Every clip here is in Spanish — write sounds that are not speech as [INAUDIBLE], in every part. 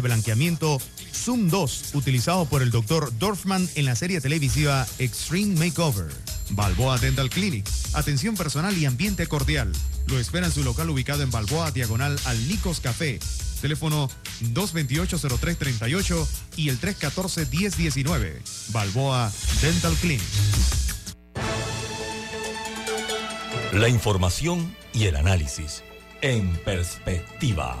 blanqueamiento Zoom 2, utilizado por el Dr. Dorfman en la serie televisiva Extreme Makeover. Balboa Dental Clinic, atención personal y ambiente cordial. Lo espera en su local ubicado en Balboa, diagonal al Nicos Café. Teléfono 228-0338 y el 314-1019. Balboa Dental Clinic. La información y el análisis en perspectiva.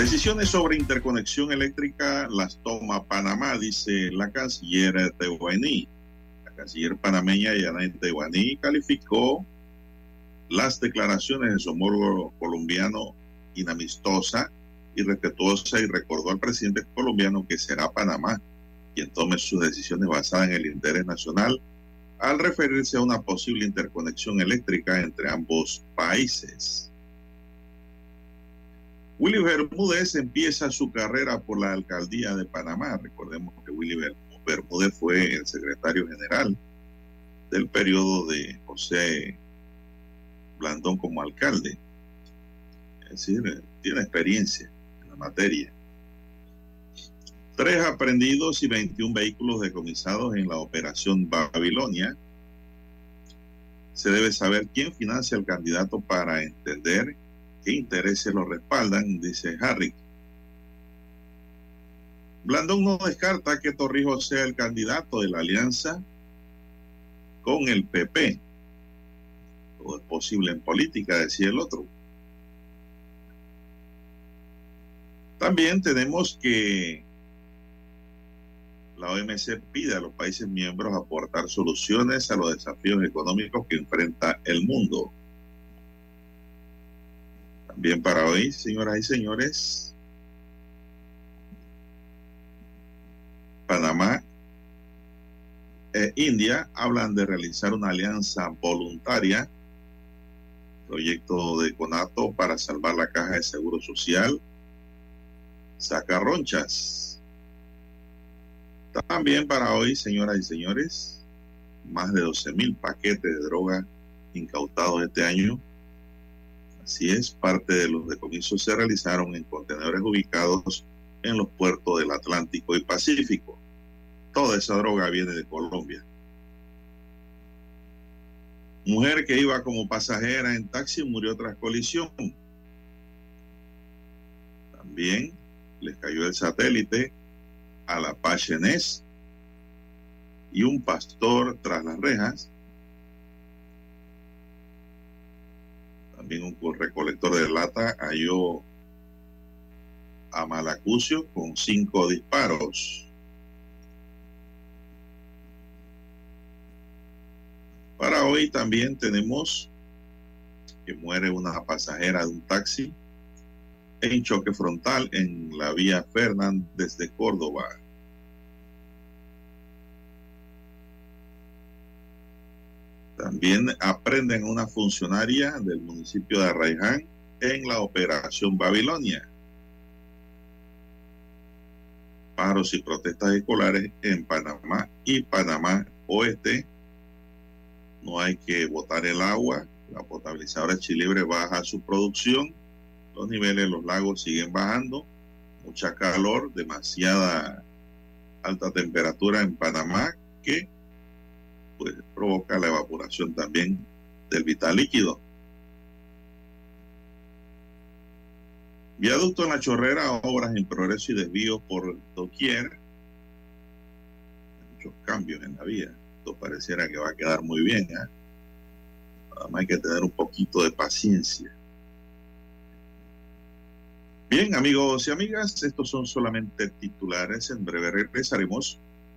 Decisiones sobre interconexión eléctrica las toma Panamá, dice la canciller Tehuaní. La canciller panameña Yanet Tehuaní calificó las declaraciones de su homólogo colombiano inamistosa y respetuosa y recordó al presidente colombiano que será Panamá quien tome sus decisiones basadas en el interés nacional al referirse a una posible interconexión eléctrica entre ambos países. Willy Bermúdez empieza su carrera por la alcaldía de Panamá. Recordemos que Willy Bermúdez fue el secretario general del periodo de José Blandón como alcalde. Es decir, tiene experiencia en la materia. Tres aprendidos y 21 vehículos decomisados en la operación Babilonia. Se debe saber quién financia al candidato para entender qué intereses lo respaldan, dice Harry. Blandón no descarta que Torrijos sea el candidato de la alianza con el PP. Todo es posible en política, decía el otro. También tenemos que la OMC pide a los países miembros aportar soluciones a los desafíos económicos que enfrenta el mundo. También para hoy, señoras y señores, Panamá e India hablan de realizar una alianza voluntaria, proyecto de Conato para salvar la caja de seguro social, sacarronchas. También para hoy, señoras y señores, más de 12 mil paquetes de droga incautados este año Así es, parte de los decomisos se realizaron en contenedores ubicados en los puertos del Atlántico y Pacífico. Toda esa droga viene de Colombia. Mujer que iba como pasajera en taxi murió tras colisión. También les cayó el satélite a la Pachenés y un pastor tras las rejas también un recolector de lata halló a Malacucio con cinco disparos. Para hoy también tenemos que muere una pasajera de un taxi en choque frontal en la vía Fernández de Córdoba. También aprenden una funcionaria del municipio de Arraiján en la operación Babilonia. Paros y protestas escolares en Panamá y Panamá Oeste. No hay que botar el agua. La potabilizadora Chilibre baja su producción. Los niveles de los lagos siguen bajando. Mucha calor, demasiada alta temperatura en Panamá que pues provoca la evaporación también del vital líquido. Viaducto en la Chorrera, obras en progreso y desvío por doquier. Muchos cambios en la vía. Esto pareciera que va a quedar muy bien. ¿eh? Hay que tener un poquito de paciencia. Bien, amigos y amigas, estos son solamente titulares. En breve regresaremos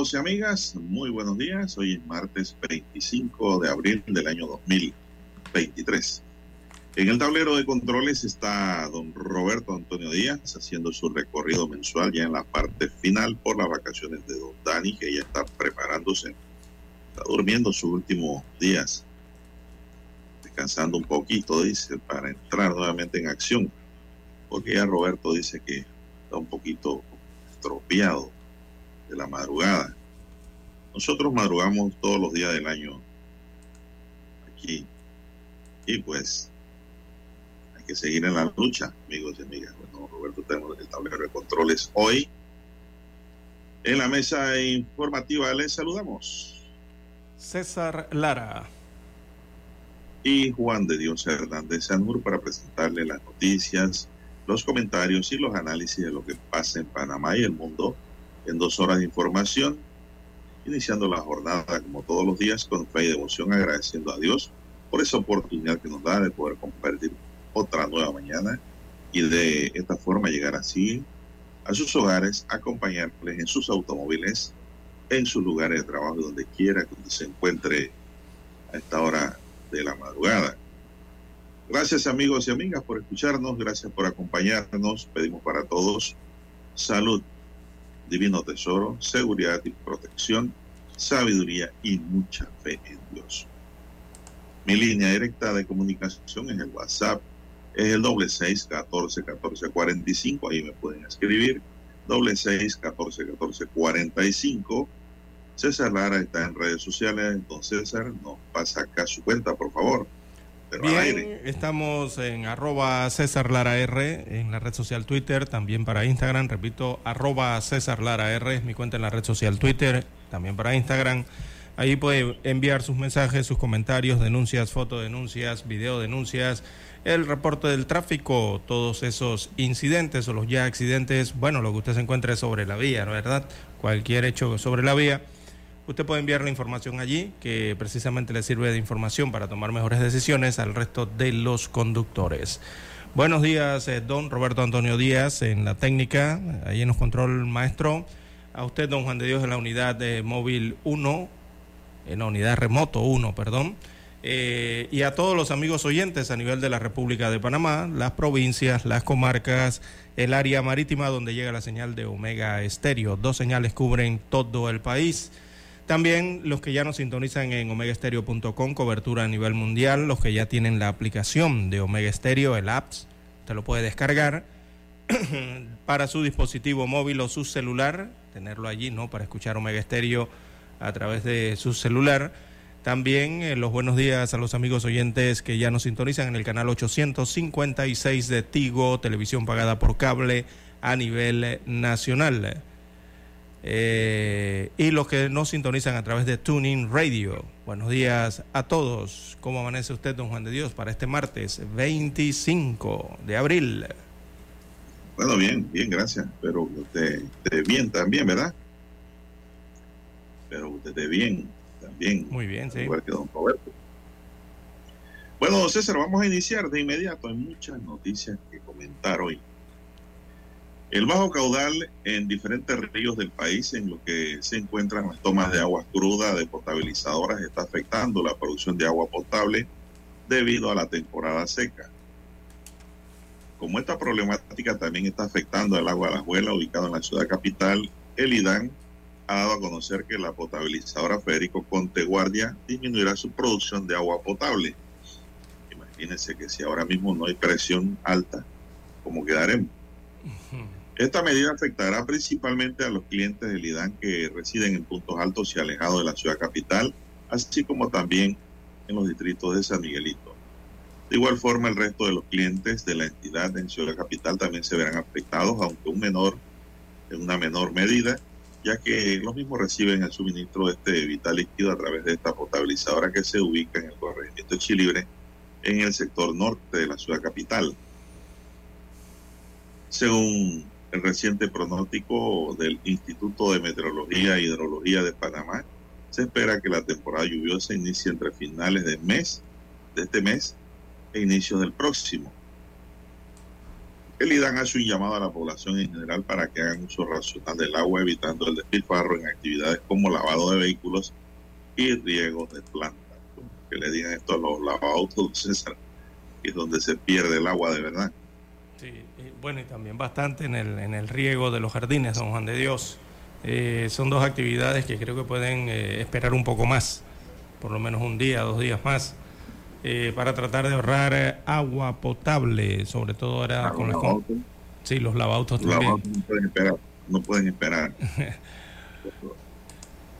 Amigos y amigas, muy buenos días. Hoy es martes 25 de abril del año 2023. En el tablero de controles está don Roberto Antonio Díaz haciendo su recorrido mensual ya en la parte final por las vacaciones de don Dani, que ya está preparándose. Está durmiendo sus últimos días, descansando un poquito, dice, para entrar nuevamente en acción. Porque ya Roberto dice que está un poquito estropeado de la madrugada. Nosotros madrugamos todos los días del año aquí. Y pues hay que seguir en la lucha, amigos y amigas. Bueno, Roberto, tenemos el tablero de controles hoy. En la mesa informativa les saludamos. César Lara. Y Juan de Dios Hernández Sanur para presentarle las noticias, los comentarios y los análisis de lo que pasa en Panamá y el mundo en dos horas de información, iniciando la jornada como todos los días con fe y devoción, agradeciendo a Dios por esa oportunidad que nos da de poder compartir otra nueva mañana y de esta forma llegar así a sus hogares, acompañarles en sus automóviles, en sus lugares de trabajo, donde quiera que se encuentre a esta hora de la madrugada. Gracias amigos y amigas por escucharnos, gracias por acompañarnos, pedimos para todos salud, divino tesoro, seguridad y protección, sabiduría y mucha fe en Dios. Mi línea directa de comunicación es el WhatsApp, es el doble seis catorce catorce cuarenta y cinco, ahí me pueden escribir, doble seis catorce catorce cuarenta y cinco. César Lara está en redes sociales, entonces César nos pasa acá su cuenta, por favor. Bien, estamos en arroba César Lara R en la red social Twitter, también para Instagram, repito, arroba César Lara R es mi cuenta en la red social Twitter, también para Instagram. Ahí puede enviar sus mensajes, sus comentarios, denuncias, fotodenuncias, videodenuncias, el reporte del tráfico, todos esos incidentes o los ya accidentes, bueno, lo que usted se encuentre sobre la vía, ¿no es verdad? Cualquier hecho sobre la vía. Usted puede enviar la información allí, que precisamente le sirve de información para tomar mejores decisiones al resto de los conductores. Buenos días, eh, don Roberto Antonio Díaz, en la técnica, ahí en los control maestro. A usted, don Juan de Dios, en la unidad de móvil 1, en la unidad remoto 1, perdón. Eh, y a todos los amigos oyentes a nivel de la República de Panamá, las provincias, las comarcas, el área marítima donde llega la señal de Omega Estéreo. Dos señales cubren todo el país. También los que ya nos sintonizan en omegaestereo.com, cobertura a nivel mundial, los que ya tienen la aplicación de Omega Stereo, el apps, te lo puede descargar [CLEARS THROAT] para su dispositivo móvil o su celular, tenerlo allí, ¿no? Para escuchar Omega Stereo a través de su celular. También eh, los buenos días a los amigos oyentes que ya nos sintonizan en el canal 856 de Tigo, televisión pagada por cable a nivel nacional. Eh, y los que nos sintonizan a través de Tuning Radio. Buenos días a todos. ¿Cómo amanece usted, don Juan de Dios, para este martes 25 de abril? Bueno, bien, bien, gracias. Pero usted esté bien también, ¿verdad? Pero usted esté bien también. Muy bien, sí. Igual que don Roberto. Bueno, César, vamos a iniciar de inmediato. Hay muchas noticias que comentar hoy. El bajo caudal en diferentes ríos del país, en lo que se encuentran las tomas de agua cruda de potabilizadoras, está afectando la producción de agua potable debido a la temporada seca. Como esta problemática también está afectando el agua de la abuela ubicado en la ciudad capital, el IDAN ha dado a conocer que la potabilizadora Federico Conte Guardia disminuirá su producción de agua potable. Imagínense que si ahora mismo no hay presión alta, ¿cómo quedaremos? Esta medida afectará principalmente a los clientes del IDAN que residen en puntos altos y alejados de la ciudad capital, así como también en los distritos de San Miguelito. De igual forma, el resto de los clientes de la entidad en Ciudad Capital también se verán afectados, aunque un menor, en una menor medida, ya que los mismos reciben el suministro de este vital líquido a través de esta potabilizadora que se ubica en el corregimiento Chilibre, en el sector norte de la ciudad capital. Según el reciente pronóstico del Instituto de Meteorología e Hidrología de Panamá, se espera que la temporada lluviosa inicie entre finales del mes, de este mes e inicios del próximo. El IDAN hace un llamado a la población en general para que hagan uso racional del agua, evitando el despilfarro en actividades como lavado de vehículos y riego de plantas. Que le digan esto a los lavautos, [LAUGHS] César, que es donde se pierde el agua de verdad. Sí, bueno, y también bastante en el, en el riego de los jardines, don Juan de Dios. Eh, son dos actividades que creo que pueden eh, esperar un poco más, por lo menos un día, dos días más eh, para tratar de ahorrar eh, agua potable, sobre todo ahora Ah, con los lavautos. Sí, los lavautos Los también. lavautos no pueden esperar. No pueden esperar. [LAUGHS]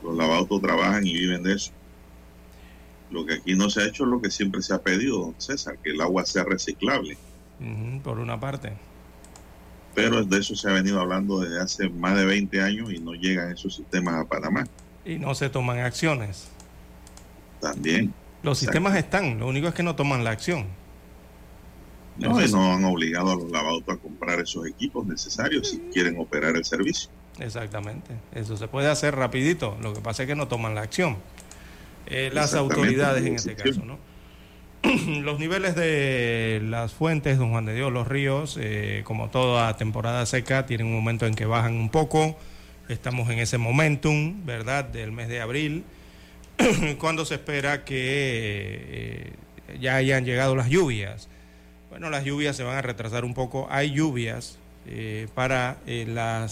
los lavautos trabajan y viven de eso. Lo que aquí no se ha hecho es lo que siempre se ha pedido, don César, que el agua sea reciclable. Por una parte. Pero de eso se ha venido hablando desde hace más de 20 años y no llegan esos sistemas a Panamá. Y no se toman acciones. También. Los sistemas están, lo único es que no toman la acción. No, Entonces- no han obligado a los lavautos a comprar esos equipos necesarios si quieren operar el servicio. Exactamente. Eso se puede hacer rapidito. Lo que pasa es que no toman la acción. Eh, las autoridades en este caso, ¿no? [CLEARS THROAT] los niveles de las fuentes, don Juan de Dios, los ríos, eh, como toda temporada seca, tienen un momento en que bajan un poco. Estamos en ese momentum, ¿verdad?, del mes de abril, [CLEARS THROAT] cuando se espera que eh, ya hayan llegado las lluvias. Bueno, las lluvias se van a retrasar un poco. Hay lluvias eh, para la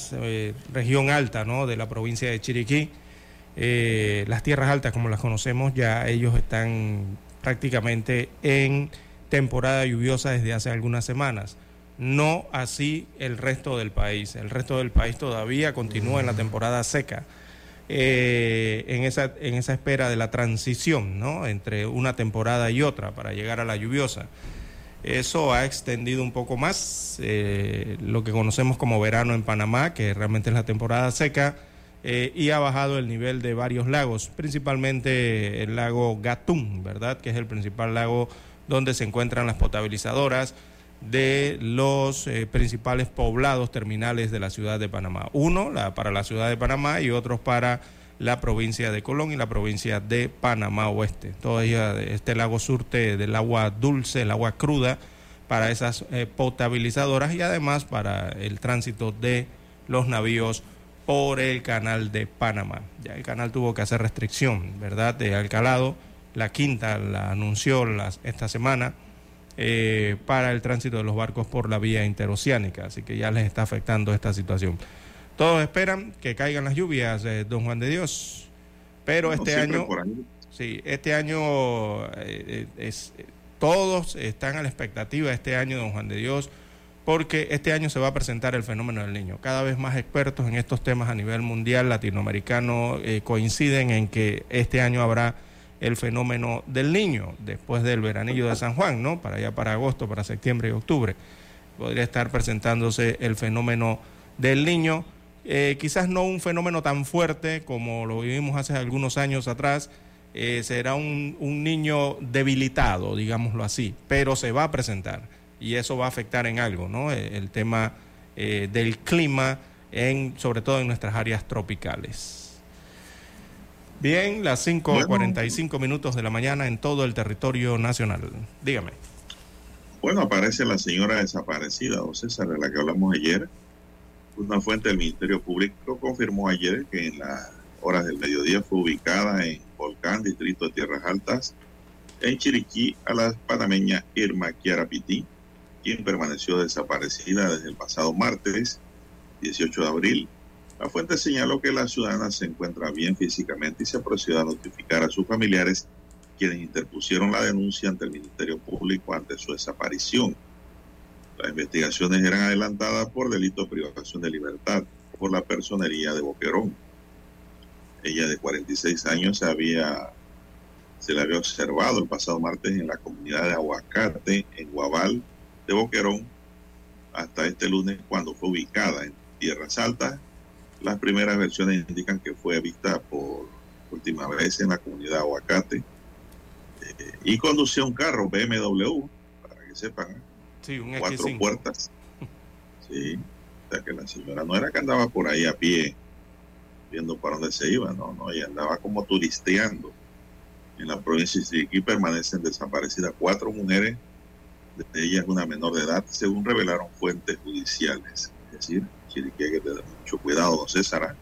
región alta ¿no? de la provincia de Chiriquí. Las tierras altas, como las conocemos, ya ellos están prácticamente en temporada lluviosa desde hace algunas semanas. No así el resto del país. El resto del país todavía continúa en la temporada seca. eh, en, esa, en esa espera de la transición ¿no? entre una temporada y otra para llegar a la lluviosa. Eso ha extendido un poco más eh, lo que conocemos como verano en Panamá, que realmente es la temporada seca, eh, y ha bajado el nivel de varios lagos, principalmente el lago Gatún, ¿verdad? Que es el principal lago donde se encuentran las potabilizadoras de los eh, principales poblados terminales de la ciudad de Panamá. Uno para la ciudad de Panamá y otros para la provincia de Colón y la provincia de Panamá Oeste. Todo ella- este lago surte del agua dulce, el agua cruda para esas eh, potabilizadoras y además para el tránsito de los navíos por el canal de Panamá. Ya el canal tuvo que hacer restricción, ¿verdad? De Alcalado, la quinta la anunció las- esta semana eh, para el tránsito de los barcos por la vía interoceánica, así que ya les está afectando esta situación. Todos esperan que caigan las lluvias, eh, don Juan de Dios, pero No, este año, sí, este año eh, es, todos están a la expectativa este año, don Juan de Dios, porque este año se va a presentar el fenómeno del niño. Cada vez más expertos en estos temas a nivel mundial, latinoamericano, eh, coinciden en que este año habrá el fenómeno del niño, después del veranillo de San Juan, ¿no? Para allá, para agosto, para septiembre y octubre. Podría estar presentándose el fenómeno del niño. Eh, quizás no un fenómeno tan fuerte como lo vivimos hace algunos años atrás, eh, será un, un niño debilitado, digámoslo así, pero se va a presentar y eso va a afectar en algo, ¿no? Eh, El, tema eh, del clima, en, sobre todo en nuestras áreas tropicales. Bien, las 5.45 minutos de la mañana en todo el territorio nacional. Dígame. Bueno, aparece la señora desaparecida, don César, de la que hablamos ayer. Una fuente del Ministerio Público confirmó ayer que en las horas del mediodía fue ubicada en Volcán, distrito de Tierras Altas, en Chiriquí, a la panameña Irma Kiara Pití, quien permaneció desaparecida desde el pasado martes 18 de abril. La fuente señaló que la ciudadana se encuentra bien físicamente y se procedió a notificar a sus familiares quienes interpusieron la denuncia ante el Ministerio Público ante su desaparición. Las investigaciones eran adelantadas por delito de privación de libertad por la personería de Boquerón. Ella de 46 años se había se le había observado el pasado martes en la comunidad de Aguacate, en Guabal de Boquerón, hasta este lunes cuando fue ubicada en Tierras Altas. Las primeras versiones indican que fue vista por última vez en la comunidad Aguacate eh, y conducía un carro BMW, para que sepan, ¿eh? Sí, un cuatro X5. puertas. Sí, o sea que la señora no era que andaba por ahí a pie viendo para dónde se iba, no, no, ella andaba como turisteando. En la provincia de Chiriquí permanecen desaparecidas cuatro mujeres, de ellas una menor de edad, según revelaron fuentes judiciales. Es decir, Chiriquí hay que tener mucho cuidado, don César. ¿ah?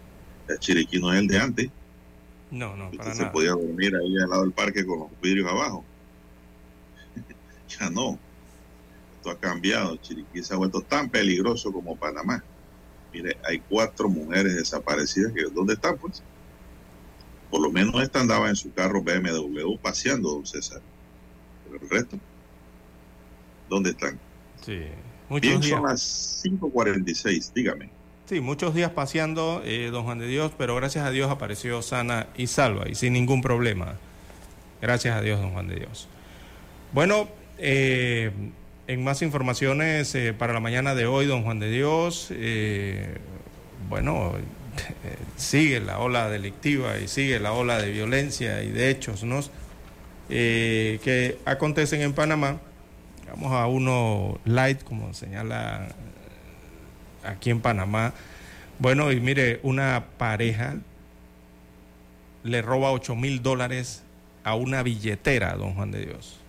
Ya Chiriquí no es el de antes, No, no, usted para se nada. podía dormir ahí al lado del parque con los vidrios abajo. [LAUGHS] ya no. Esto ha cambiado. Chiriquí se ha vuelto tan peligroso como Panamá. Mire, hay cuatro mujeres desaparecidas que ¿dónde están pues? Por lo menos esta andaba en su carro BMW paseando, don César. Pero el resto, ¿dónde están? Sí, muchos Bien, días. son las 5.46, dígame. Sí, muchos días paseando, eh, don Juan de Dios, pero gracias a Dios apareció sana y salva y sin ningún problema. Gracias a Dios, don Juan de Dios. Bueno, eh, en más informaciones eh, para la mañana de hoy, don Juan de Dios, eh, bueno, [LAUGHS] sigue la ola delictiva y sigue la ola de violencia y de hechos ¿no? Eh, que acontecen en Panamá. Vamos a uno light, como señala aquí en Panamá. Bueno, y mire, una pareja le roba 8 mil dólares a una billetera, don Juan de Dios.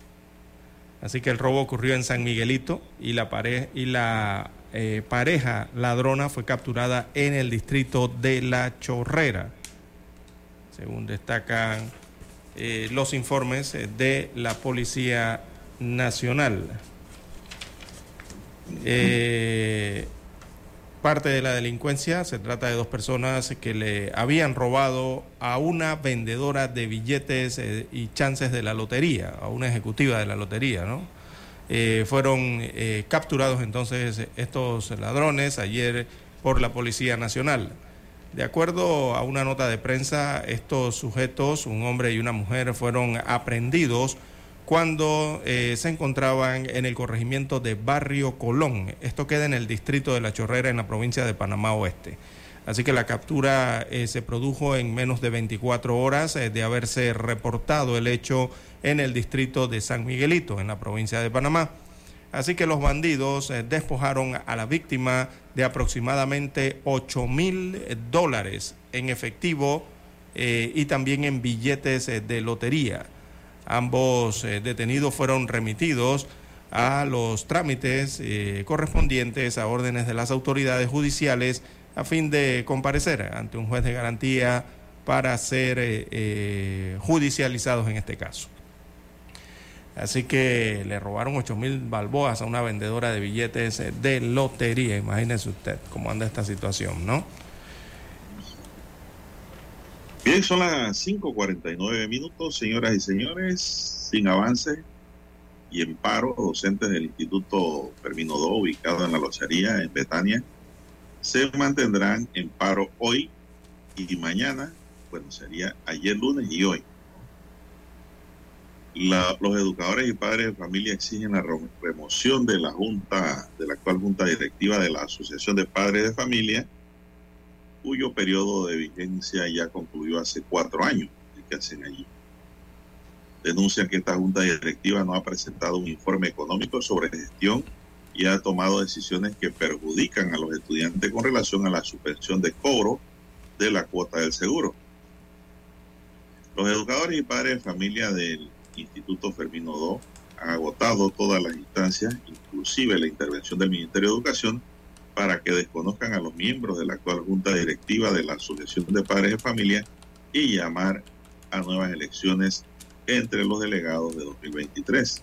Así que el robo ocurrió en San Miguelito y la, y la eh, pareja ladrona fue capturada en el distrito de La Chorrera, según destacan eh, los informes eh, de la Policía Nacional. Eh, parte de la delincuencia se trata de dos personas que le habían robado a una vendedora de billetes eh, y chances de la lotería, a una ejecutiva de la lotería, ¿no? Eh, fueron capturados entonces estos ladrones ayer por la Policía Nacional. De acuerdo a una nota de prensa, estos sujetos, un hombre y una mujer, fueron aprendidos cuando eh, se encontraban en el corregimiento de Barrio Colón. Esto queda en el distrito de La Chorrera, en la provincia de Panamá Oeste. Así que la captura eh, se produjo en menos de 24 horas eh, de haberse reportado el hecho en el distrito de San Miguelito, en la provincia de Panamá. Así que los bandidos despojaron a la víctima de aproximadamente 8 mil dólares en efectivo y también en billetes de lotería. Ambos eh, detenidos fueron remitidos a los trámites eh, correspondientes a órdenes de las autoridades judiciales a fin de comparecer ante un juez de garantía para ser eh, judicializados en este caso. Así que le robaron 8 mil balboas a una vendedora de billetes de lotería. Imagínese usted cómo anda esta situación, ¿no? Bien, son las 5.49 minutos, señoras y señores, sin avance y en paro, docentes del Instituto Ferminodó, ubicado en la Locería, en Betania, se mantendrán en paro hoy y mañana, bueno, sería ayer lunes y hoy. La- los educadores y padres de familia exigen la re- remoción de la junta, de la actual junta directiva de la Asociación de Padres de Familia, cuyo periodo de vigencia ya concluyó hace cuatro años. ¿Qué hacen allí? Denuncian que esta junta directiva no ha presentado un informe económico sobre gestión y ha tomado decisiones que perjudican a los estudiantes con relación a la suspensión de cobro de la cuota del seguro. Los educadores y padres de familia del Instituto Fermino II han agotado todas las instancias, inclusive la intervención del Ministerio de Educación, para que desconozcan a los miembros de la actual Junta Directiva de la Asociación de Padres de Familia y llamar a nuevas elecciones entre los delegados de 2023.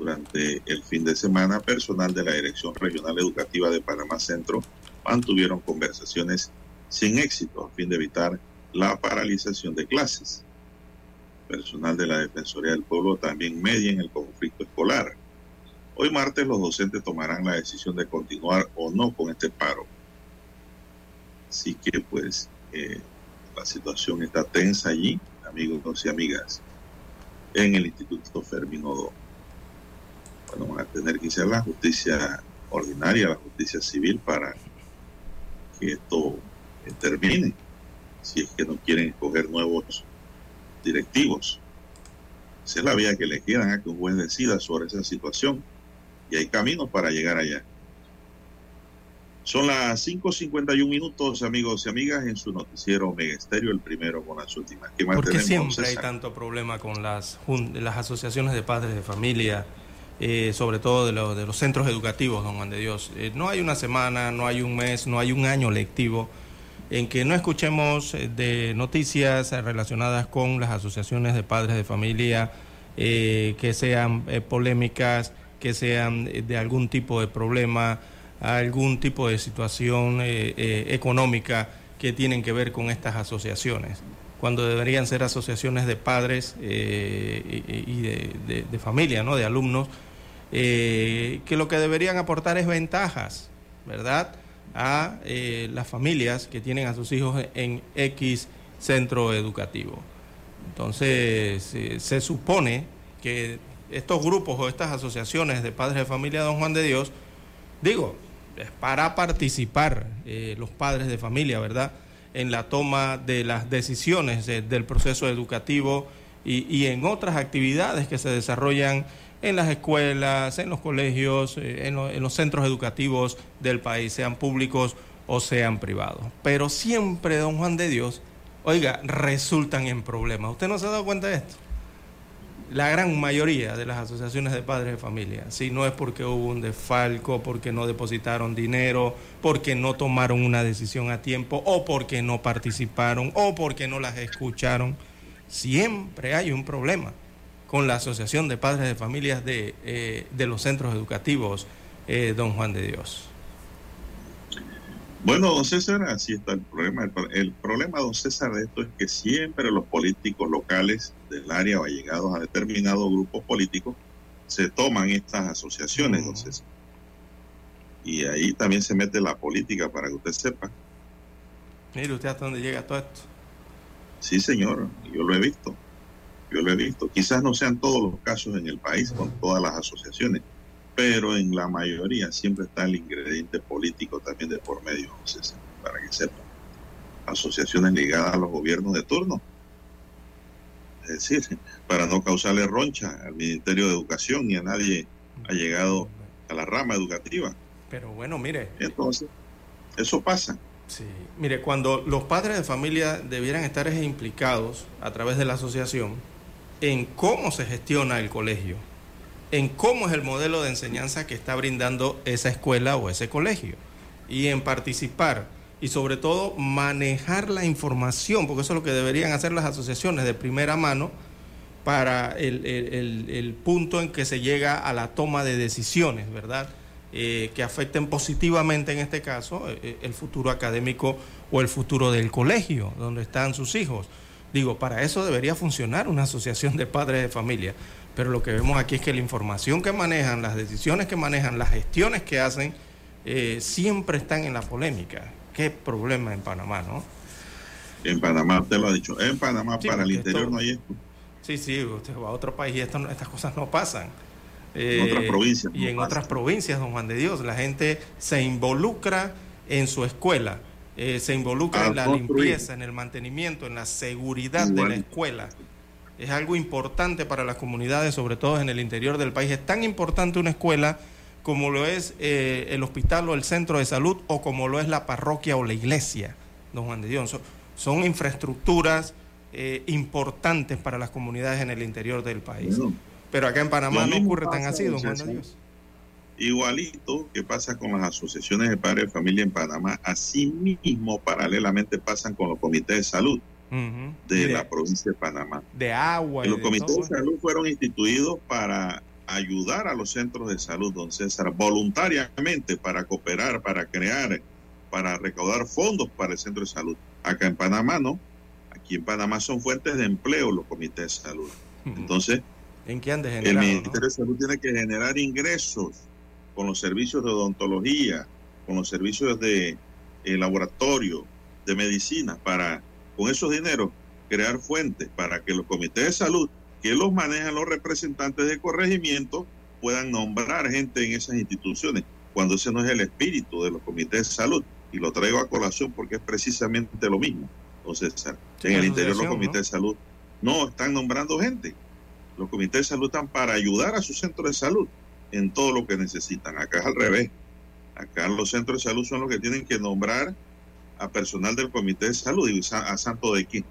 Durante el fin de semana, personal de la Dirección Regional Educativa de Panamá Centro mantuvieron conversaciones sin éxito a fin de evitar la paralización de clases. Personal de la Defensoría del Pueblo también media en el conflicto escolar. Hoy martes los docentes tomarán la decisión de continuar o no con este paro. Así que pues eh, la situación está tensa allí, amigos y amigas, en el Instituto Fermino II. Bueno, van a tener que hacer la justicia ordinaria, la justicia civil para que esto eh, termine, si es que no quieren escoger nuevos directivos. Esa es la vía que le quieran a que un juez decida sobre esa situación y hay caminos para llegar allá. Son las 5.51 minutos, amigos y amigas, en su noticiero Omega Estéreo, el primero con las últimas. ¿Qué más ¿Por qué siempre hay tanto problema con las, las asociaciones de padres de familia, eh, sobre todo de, de, los centros educativos, don Juan de Dios? Eh, no hay una semana, no hay un mes, no hay un año lectivo en que no escuchemos eh, de noticias relacionadas con las asociaciones de padres de familia que sean polémicas, que sean de algún tipo de problema algún tipo de situación eh, eh, económica que tienen que ver con estas asociaciones, cuando deberían ser asociaciones de padres eh, y de, familia, ¿no? de alumnos, que lo que deberían aportar es ventajas, ¿verdad? a las familias que tienen a sus hijos en X centro educativo. Entonces, se supone que estos grupos o estas asociaciones de padres de familia Don Juan de Dios, digo, para participar eh, los padres de familia, ¿verdad? En la toma de las decisiones del proceso educativo y, en otras actividades que se desarrollan en las escuelas, en los colegios, eh, en, en, los centros educativos del país, sean públicos o sean privados. Pero siempre, don Juan de Dios, oiga, resultan en problemas. ¿Usted no se ha dado cuenta de esto? La gran mayoría de las asociaciones de padres de familia, si no es porque hubo un desfalco, porque no depositaron dinero, porque no tomaron una decisión a tiempo, o porque no participaron, o porque no las escucharon, siempre hay un problema con la Asociación de Padres de Familias de, eh, los centros educativos, eh, don Juan de Dios. Bueno, don César, así está el problema. El, problema, don César, de esto es que siempre los políticos locales del área o allegados a determinados grupos políticos se toman estas asociaciones, César. Y ahí también se mete la política, para que usted sepa. Mire usted hasta dónde llega todo esto. Sí, señor, yo lo he visto. Yo lo he visto. Quizás no sean todos los casos en el país con todas las asociaciones, pero en la mayoría siempre está el ingrediente político también de por medio, César, para que sepan. Asociaciones ligadas a los gobiernos de turno. Es decir, para no causarle roncha al Ministerio de Educación ni a nadie ha llegado a la rama educativa. Pero bueno, mire. Entonces, eso pasa. Sí, mire, cuando los padres de familia debieran estar implicados a través de la asociación en cómo se gestiona el colegio, en cómo es el modelo de enseñanza que está brindando esa escuela o ese colegio y en participar y sobre todo manejar la información, porque eso es lo que deberían hacer las asociaciones de primera mano para el, punto en que se llega a la toma de decisiones, ¿verdad? Eh, que afecten positivamente en este caso eh, eh, el futuro académico o el futuro del colegio donde están sus hijos. Digo, para eso debería funcionar una asociación de padres de familia pero lo que vemos aquí es que la información que manejan, las decisiones que manejan, las gestiones que hacen, siempre están en la polémica. Qué problema en Panamá, ¿no? En Panamá, usted lo ha dicho. En Panamá, para el interior no hay esto. Sí, sí, usted va a otro país y estas cosas no pasan. en otras eh, provincias. Y en otras provincias, don Juan de Dios, la gente se involucra en su escuela, eh, se involucra en la limpieza, en el mantenimiento, en la seguridad de la escuela es algo importante para las comunidades, sobre todo en el interior del país. Es tan importante una escuela como lo es eh, el hospital o el centro de salud o como lo es la parroquia o la iglesia, don Juan de Dios. Son, infraestructuras eh, importantes para las comunidades en el interior del país. Pero acá en Panamá no ocurre tan así, don Juan de Dios. Igualito que pasa con las asociaciones de padres de familia en Panamá, así mismo paralelamente pasan con los comités de salud de, la provincia de Panamá. De agua. Y los comités de salud fueron instituidos para ayudar a los centros de salud, don César, voluntariamente para cooperar, para crear, para recaudar fondos para el centro de salud. Acá en Panamá no. Aquí en Panamá son fuentes de empleo los comités de salud. Entonces, ¿en qué han El Ministerio de Salud tiene que generar ingresos con los servicios de odontología, con los servicios de eh, laboratorio, de medicina, para con esos dineros crear fuentes para que los comités de salud, que los manejan los representantes de corregimiento, puedan nombrar gente en esas instituciones, cuando ese no es el espíritu de los comités de salud. Y lo traigo a colación porque es precisamente lo mismo. Entonces, en el interior los comités de salud no están nombrando gente. Los comités de salud están para ayudar a su centro de salud en todo lo que necesitan. Acá es al revés. Acá los centros de salud son los que tienen que nombrar a personal del Comité de Salud y a Santo de quién.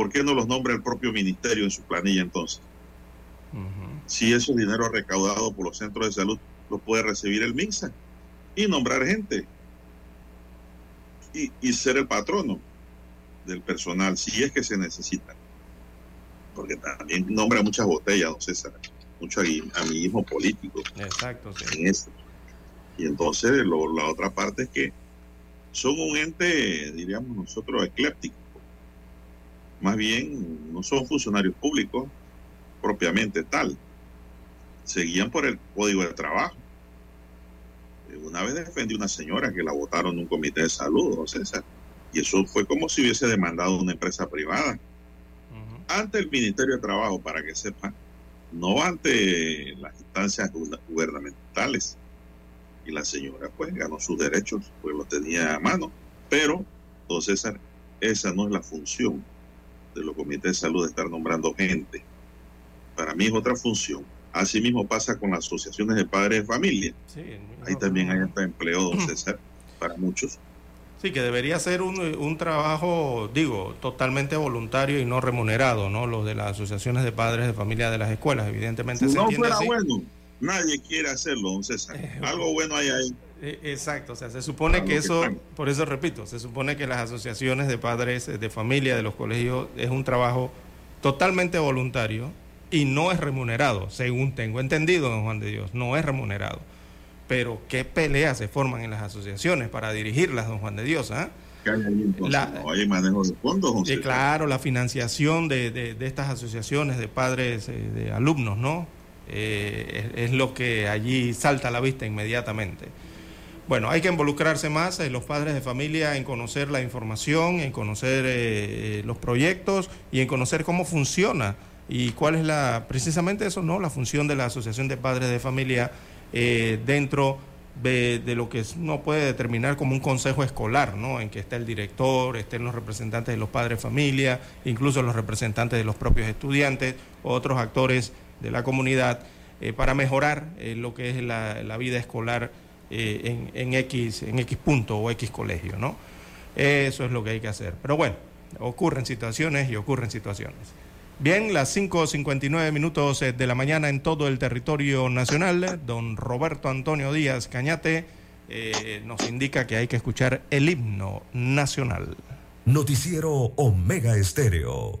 ¿Por qué no los nombra el propio ministerio en su planilla entonces? Si esos dinero recaudado por los centros de salud los puede recibir el MINSA y nombrar gente y, y ser el patrono del personal si es que se necesita. Porque también nombra muchas botellas, don César mucho amiguismo político. Exacto, En esto. Y entonces la otra parte es que son un ente, diríamos nosotros, ecléptico. Más bien, no son funcionarios públicos propiamente tal. Seguían por el código de trabajo. Una vez defendí una señora que la votaron en un comité de salud, César. Y eso fue como si hubiese demandado una empresa privada. Ante el Ministerio de Trabajo, para que sepan, no ante las instancias gubernamentales. Y la señora pues ganó sus derechos, pues lo tenía a mano. Pero, entonces, esa, esa no es la función de los comités de salud de estar nombrando gente. Para mí es otra función. Asimismo pasa con las asociaciones de padres de familia. Ahí también hay hasta empleo, don César, para muchos. Sí, que debería ser un, un, trabajo, digo, totalmente voluntario y no remunerado, ¿no? Los de las asociaciones de padres de familia de las escuelas, evidentemente. Si no fuera bueno, nadie quiere hacerlo, don César. Eh, Algo bueno hay ahí. Eh, exacto, o sea, se supone que eso, por eso repito, se supone que las asociaciones de padres de familia de los colegios es un trabajo totalmente voluntario y no es remunerado, según tengo entendido, don Juan de Dios, no es remunerado pero qué peleas se forman en las asociaciones para dirigirlas, don Juan de Dios. ¿ah? hay manejo de fondos. Eh, claro, la financiación de, estas asociaciones de padres, eh, de alumnos, ¿no? Eh, es, lo que allí salta a la vista inmediatamente. Bueno, hay que involucrarse más en los padres de familia en conocer la información, en conocer los proyectos y en conocer cómo funciona y cuál es la, precisamente eso, ¿no? La función de la Asociación de Padres de Familia eh, dentro de, lo que uno puede determinar como un consejo escolar, ¿no? en que está el director, estén los representantes de los padres de familia, incluso los representantes de los propios estudiantes, otros actores de la comunidad, eh, para mejorar eh, lo que es la, vida escolar en, en, X, en X punto o X colegio. ¿no? Eso es lo que hay que hacer. Pero bueno, ocurren situaciones y ocurren situaciones. Bien, las 5.59 minutos eh, de la mañana en todo el territorio nacional, don Roberto Antonio Díaz Cañate eh, nos indica que hay que escuchar el himno nacional. Noticiero Omega Estéreo.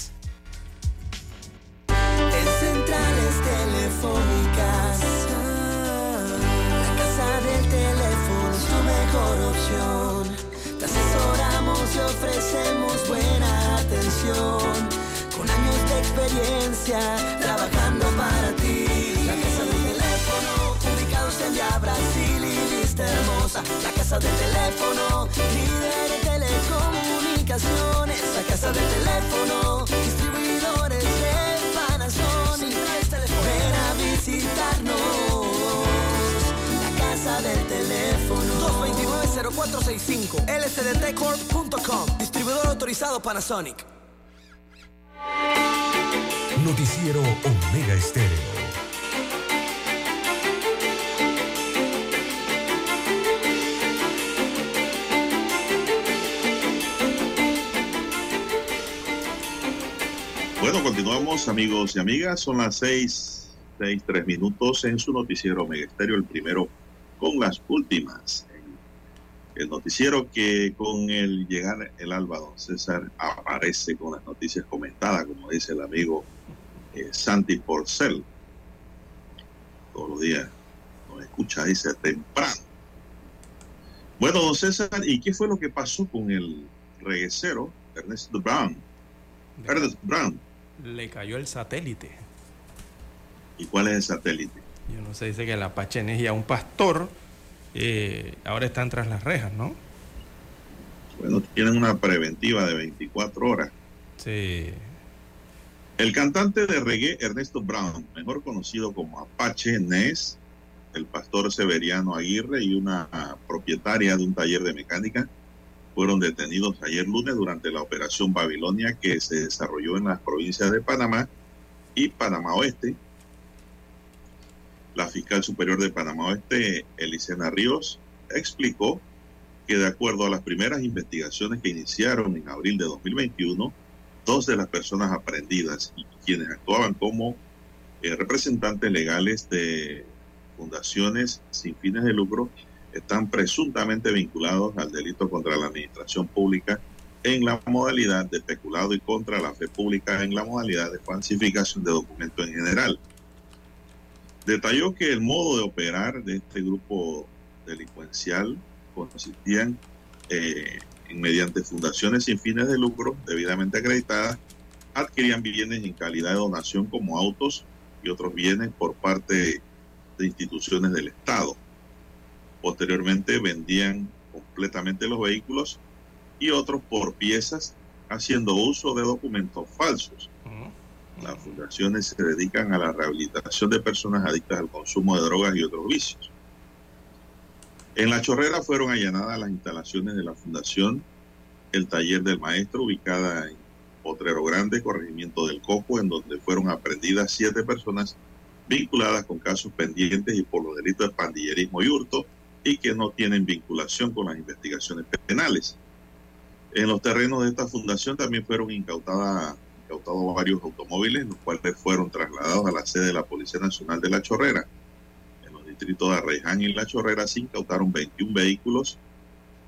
229-0465 lsdtcorp.com Distribuidor autorizado Panasonic. Noticiero Omega Estéreo. Bueno, continuamos amigos y amigas. Son las seis, seis, tres minutos en su noticiero Megesterio, el primero con las últimas. El noticiero que con el llegar el alba, don César, aparece con las noticias comentadas, como dice el amigo eh, Santi Porcel. Todos los días nos escucha, dice temprano. Bueno, don César, ¿y qué fue lo que pasó con el reguecero Ernesto Brown? Ernest Brown. Le cayó el satélite. ¿Y cuál es el satélite? Yo no sé, dice que el Apache Energía, un pastor, eh, ahora están tras las rejas, ¿no? Bueno, tienen una preventiva de 24 horas. Sí. El cantante de reggae Ernesto Brown, mejor conocido como Apache Ness, el pastor Severiano Aguirre y una propietaria de un taller de mecánica, fueron detenidos ayer lunes durante la operación Babilonia que se desarrolló en las provincias de Panamá y Panamá Oeste. La fiscal superior de Panamá Oeste, Elisena Ríos, explicó que de acuerdo a las primeras investigaciones que iniciaron en abril de 2021, dos de las personas aprendidas y quienes actuaban como eh, representantes legales de fundaciones sin fines de lucro están presuntamente vinculados al delito contra la administración pública en la modalidad de peculado y contra la fe pública en la modalidad de falsificación de documentos en general. Detalló que el modo de operar de este grupo delincuencial consistía en, eh, mediante fundaciones sin fines de lucro debidamente acreditadas, adquirían bienes en calidad de donación como autos y otros bienes por parte de instituciones del Estado. Posteriormente vendían completamente los vehículos y otros por piezas haciendo uso de documentos falsos. Las fundaciones se dedican a la rehabilitación de personas adictas al consumo de drogas y otros vicios. En La Chorrera fueron allanadas las instalaciones de la fundación, el taller del maestro ubicada en Potrero Grande, corregimiento del Coco, en donde fueron aprendidas siete personas vinculadas con casos pendientes y por los delitos de pandillerismo y hurto y que no tienen vinculación con las investigaciones penales. En los terrenos de esta fundación también fueron incautadas incautados varios automóviles, los cuales fueron trasladados a la sede de la Policía Nacional de La Chorrera. En los distritos de Arreján y La Chorrera se incautaron 21 vehículos,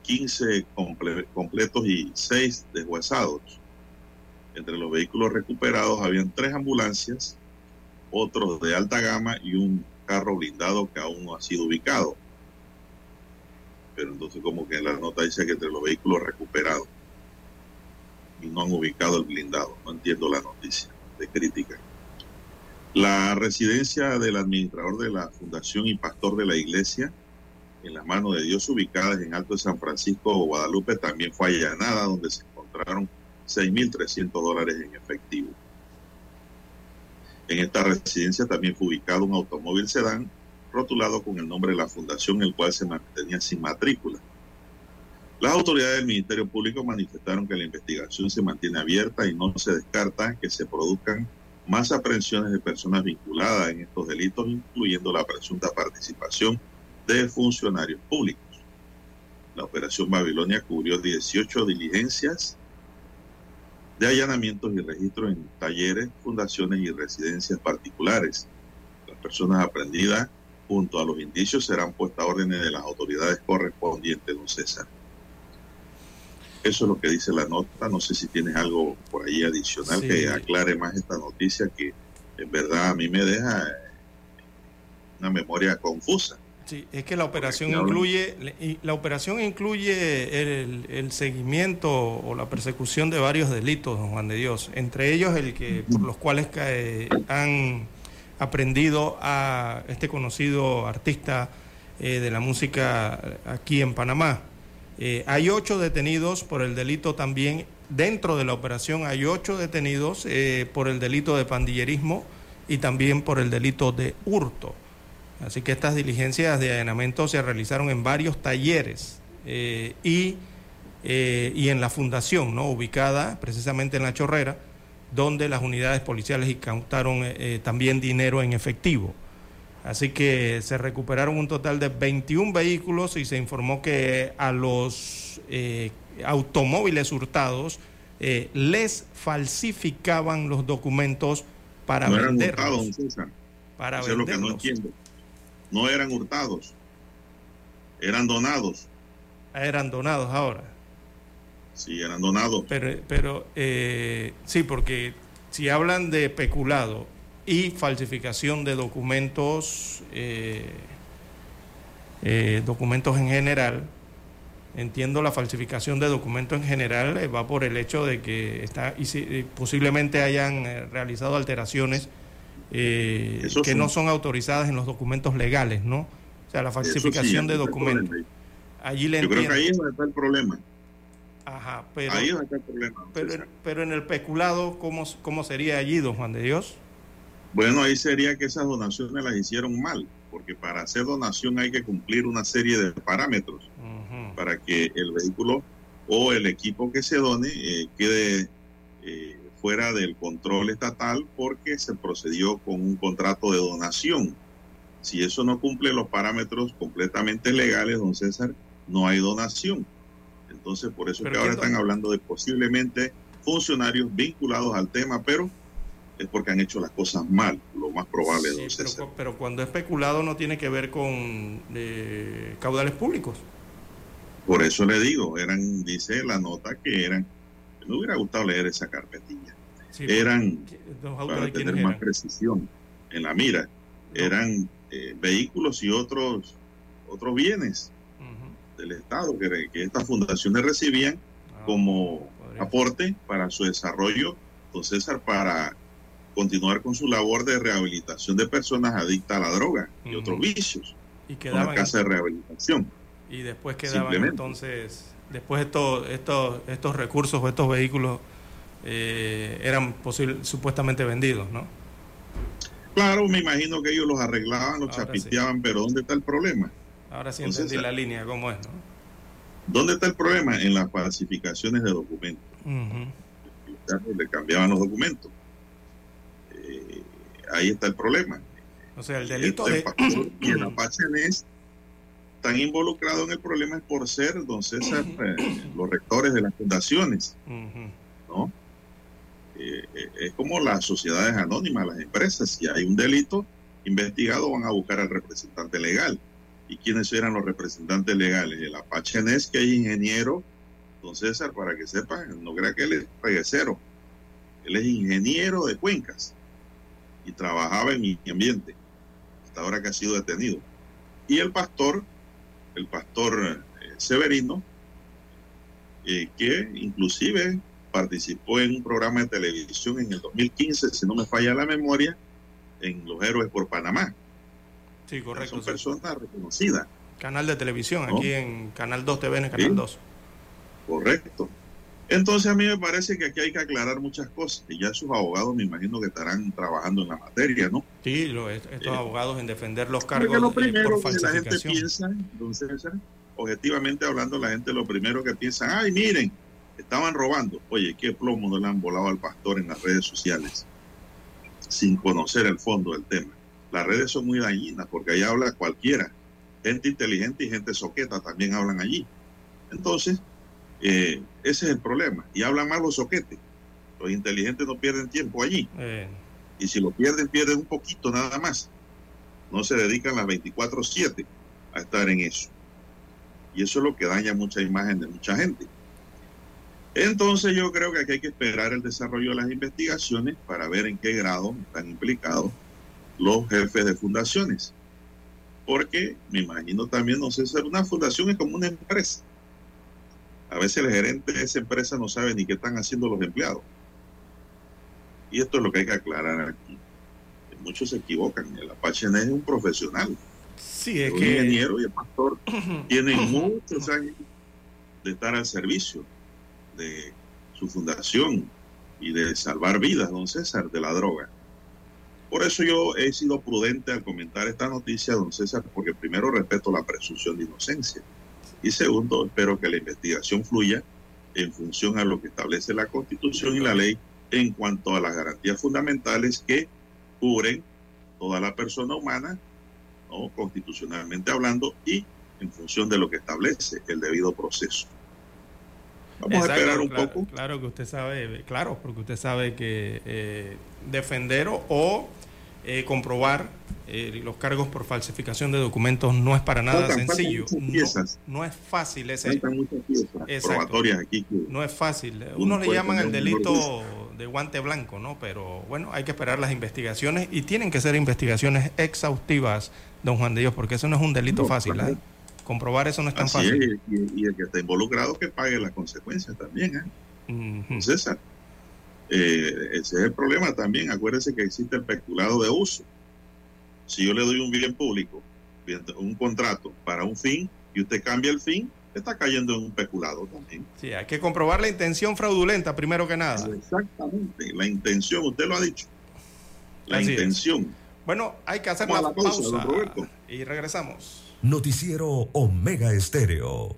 15 comple completos y 6 deshuesados. Entre los vehículos recuperados habían tres ambulancias, otros de alta gama y un carro blindado que aún no ha sido ubicado. Pero entonces como que en la nota dice que entre los vehículos recuperados y no han ubicado el blindado. No entiendo la noticia de crítica. La residencia del administrador de la fundación y pastor de la iglesia en las manos de Dios ubicadas en Alto de San Francisco o Guadalupe también fue allanada donde se encontraron 6.300 dólares en efectivo. En esta residencia también fue ubicado un automóvil sedán rotulado con el nombre de la fundación, el cual se mantenía sin matrícula. Las autoridades del Ministerio Público manifestaron que la investigación se mantiene abierta y no se descarta que se produzcan más aprehensiones de personas vinculadas en estos delitos, incluyendo la presunta participación de funcionarios públicos. La operación Babilonia cubrió 18 diligencias de allanamientos y registros en talleres, fundaciones y residencias particulares. Las personas aprendidas junto a los indicios serán puestas a órdenes de las autoridades correspondientes, don César. Eso es lo que dice la nota. No sé si tienes algo por ahí adicional Sí. que aclare más esta noticia que en verdad a mí me deja eh, una memoria confusa. Sí, es que la operación incluye la operación incluye el, el seguimiento o la persecución de varios delitos, don Juan de Dios, entre ellos el que por los cuales eh, han aprendido a este conocido artista eh, de la música aquí en Panamá. Eh, hay ocho detenidos por el delito también dentro de la operación hay ocho detenidos eh, por el delito de pandillerismo y también por el delito de hurto. Así que estas diligencias de allanamiento se realizaron en varios talleres eh, y, y en la fundación, ¿no? ubicada precisamente en la Chorrera, donde las unidades policiales incautaron también dinero en efectivo. Así que se recuperaron un total de 21 vehículos y se informó que a los eh, automóviles hurtados eh, les falsificaban los documentos para no eran venderlos. hurtados, César. para Eso es lo que no venderlos. entiendo. No eran hurtados, eran donados. Eran donados ahora. Sí, eran donados. Pero, pero eh, sí, porque si hablan de peculado y falsificación de documentos, eh, eh, documentos en general, entiendo la falsificación de documentos en general eh, va por el hecho de que está y si- posiblemente hayan eh, realizado alteraciones que sí. no son autorizadas en los documentos legales, ¿no? O sea, la sí, falsificación de documentos. Allí le Yo creo que entiendo. ahí es donde está el problema. Ajá, pero, ahí es donde está el problema. pero en el peculado, ¿cómo, ¿cómo sería allí, don Juan de Dios? Bueno, ahí sería que esas donaciones las hicieron mal, porque para hacer donación hay que cumplir una serie de parámetros para que el vehículo o el equipo que se done eh, quede eh, fuera del control estatal porque se procedió con un contrato de donación. Si eso no cumple los parámetros completamente legales, don César, no hay donación. Entonces, por eso es que ahora están hablando de posiblemente funcionarios vinculados al tema, pero es porque han hecho las cosas mal, lo más probable, Sí, don pero, pero cuando es peculado no tiene que ver con eh, caudales públicos. Por eso le digo, eran, dice la nota que eran, me hubiera gustado leer esa carpetilla, Sí, eran, porque- para tener más eran. precisión en la mira, eran eh, vehículos y otros, otros bienes del Estado que, que estas fundaciones recibían Ah, como aporte para su desarrollo, don César, para continuar con su labor de rehabilitación de personas adictas a la droga y otros vicios, y una quedaban casa de rehabilitación. y después quedaban entonces después estos estos estos recursos o estos vehículos eh, eran posible, supuestamente vendidos, ¿no? Claro, me imagino que ellos los arreglaban, los Ahora chapisteaban, pero ¿dónde está el problema? Ahora sí Entonces, entendí la línea cómo es, ¿no? ¿Dónde está el problema? En las falsificaciones de documentos. Le cambiaban los documentos. Eh, ahí está el problema. O sea, el delito El de pastor [CLEARS THROAT] y el Apache NES están involucrados en el problema es por ser, don César, eh, los rectores de las fundaciones. ¿no? Eh, es como las sociedades anónimas, las empresas. Si hay un delito investigado, van a buscar al representante legal. ¿Y quiénes eran los representantes legales? El Apache NES, que es ingeniero, don César, para que sepan, no crea que él es reguecero. Él es ingeniero de cuencas y trabajaba en mi ambiente, hasta ahora que ha sido detenido. Y el pastor, el pastor eh, Severino, eh, que inclusive participó en un programa de televisión en el 2015, si no me falla la memoria, en Los Héroes por Panamá. Sí, correcto. Son sí. personas reconocidas, Canal de televisión, ¿No? aquí en Canal 2 TV, en el Canal Sí. 2. correcto. Entonces a mí me parece que aquí hay que aclarar muchas cosas y ya sus abogados me imagino que estarán trabajando en la materia, ¿no? Sí, lo- est- estos Eh, abogados en defender los Porque cargos lo eh, primero por que la gente piensa, César, objetivamente hablando, la gente lo primero que piensa, ay, miren, estaban robando. Oye, qué plomo no le han volado al pastor en las redes sociales. sin conocer el fondo del tema. Las redes son muy dañinas porque ahí habla cualquiera. Gente inteligente y gente soqueta también hablan allí. Entonces, eh, ese es el problema. Y hablan más los soquetes. Los inteligentes no pierden tiempo allí. Eh, Y si lo pierden, pierden un poquito nada más. No se dedican las 24/7 a estar en eso. Y eso es lo que daña mucha imagen de mucha gente. Entonces yo creo que aquí hay que esperar el desarrollo de las investigaciones para ver en qué grado están implicados los jefes de fundaciones. Porque me imagino también, no sé, ser una fundación es como una empresa. A veces el gerente de esa empresa no sabe ni qué están haciendo los empleados. Y esto es lo que hay que aclarar aquí. Que Muchos se equivocan. El Apache es un profesional. sí, es el que... ingeniero y el pastor [CLEARS THROAT] tienen muchos años de estar al servicio de su fundación y de salvar vidas, don César, de la droga. Por eso yo he sido prudente al comentar esta noticia, don César, porque primero respeto la presunción de inocencia y segundo, espero que la investigación fluya en función a lo que establece la Constitución y la ley en cuanto a las garantías fundamentales que cubren toda la persona humana, ¿no? constitucionalmente hablando, y en función de lo que establece el debido proceso. Vamos Exacto, a esperar un claro, poco. Claro que usted sabe, claro, porque usted sabe que eh, defender o, o, eh, comprobar eh, los cargos por falsificación de documentos no es para nada Faltan- sencillo. No, piezas. no es fácil ese. Exacto. aquí. que- No es fácil. Uno Unos le puede llaman el delito de guante blanco, ¿no? Pero bueno, hay que esperar las investigaciones y tienen que ser investigaciones exhaustivas, don Juan de Dios, porque eso no es un delito No, fácil. ¿eh? Comprobar eso no es tan Así fácil. es, y, y el que está involucrado que pague las consecuencias también. ¿eh? César. Eh, ese es el problema también. Acuérdese que existe el peculado de uso. Si yo le doy un bien público, un contrato para un fin, y usted cambia el fin, está cayendo en un peculado también. Sí, hay que comprobar la intención fraudulenta primero que nada. Exactamente. La intención, usted lo ha dicho. La Así es. intención. Bueno, hay que hacer la la pausa, pausa don Roberto. y regresamos. Noticiero Omega Estéreo.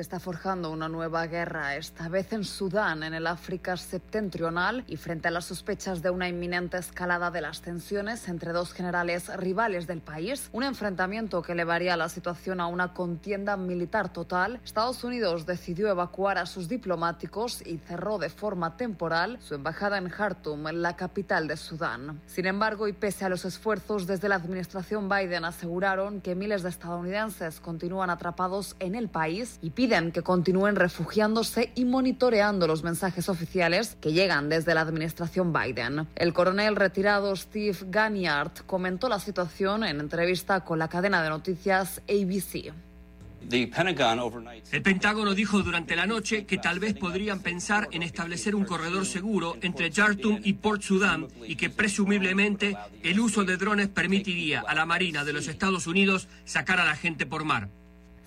Se está forjando una nueva guerra, esta vez en Sudán, en el África septentrional, y frente a las sospechas de una inminente escalada de las tensiones entre dos generales rivales del país, un enfrentamiento que elevaría la situación a una contienda militar total, Estados Unidos decidió evacuar a sus diplomáticos y cerró de forma temporal su embajada en Khartoum, la capital de Sudán. Sin embargo, y pese a los esfuerzos desde la administración Biden, aseguraron que miles de estadounidenses continúan atrapados en el país y piden que continúen refugiándose y monitoreando los mensajes oficiales que llegan desde la administración Biden. El coronel retirado Steve Ganyard comentó la situación en entrevista con la cadena de noticias ABC. El Pentágono dijo durante la noche que tal vez podrían pensar en establecer un corredor seguro entre Jartum y Port Sudán y que presumiblemente el uso de drones permitiría a la Marina de los Estados Unidos sacar a la gente por mar.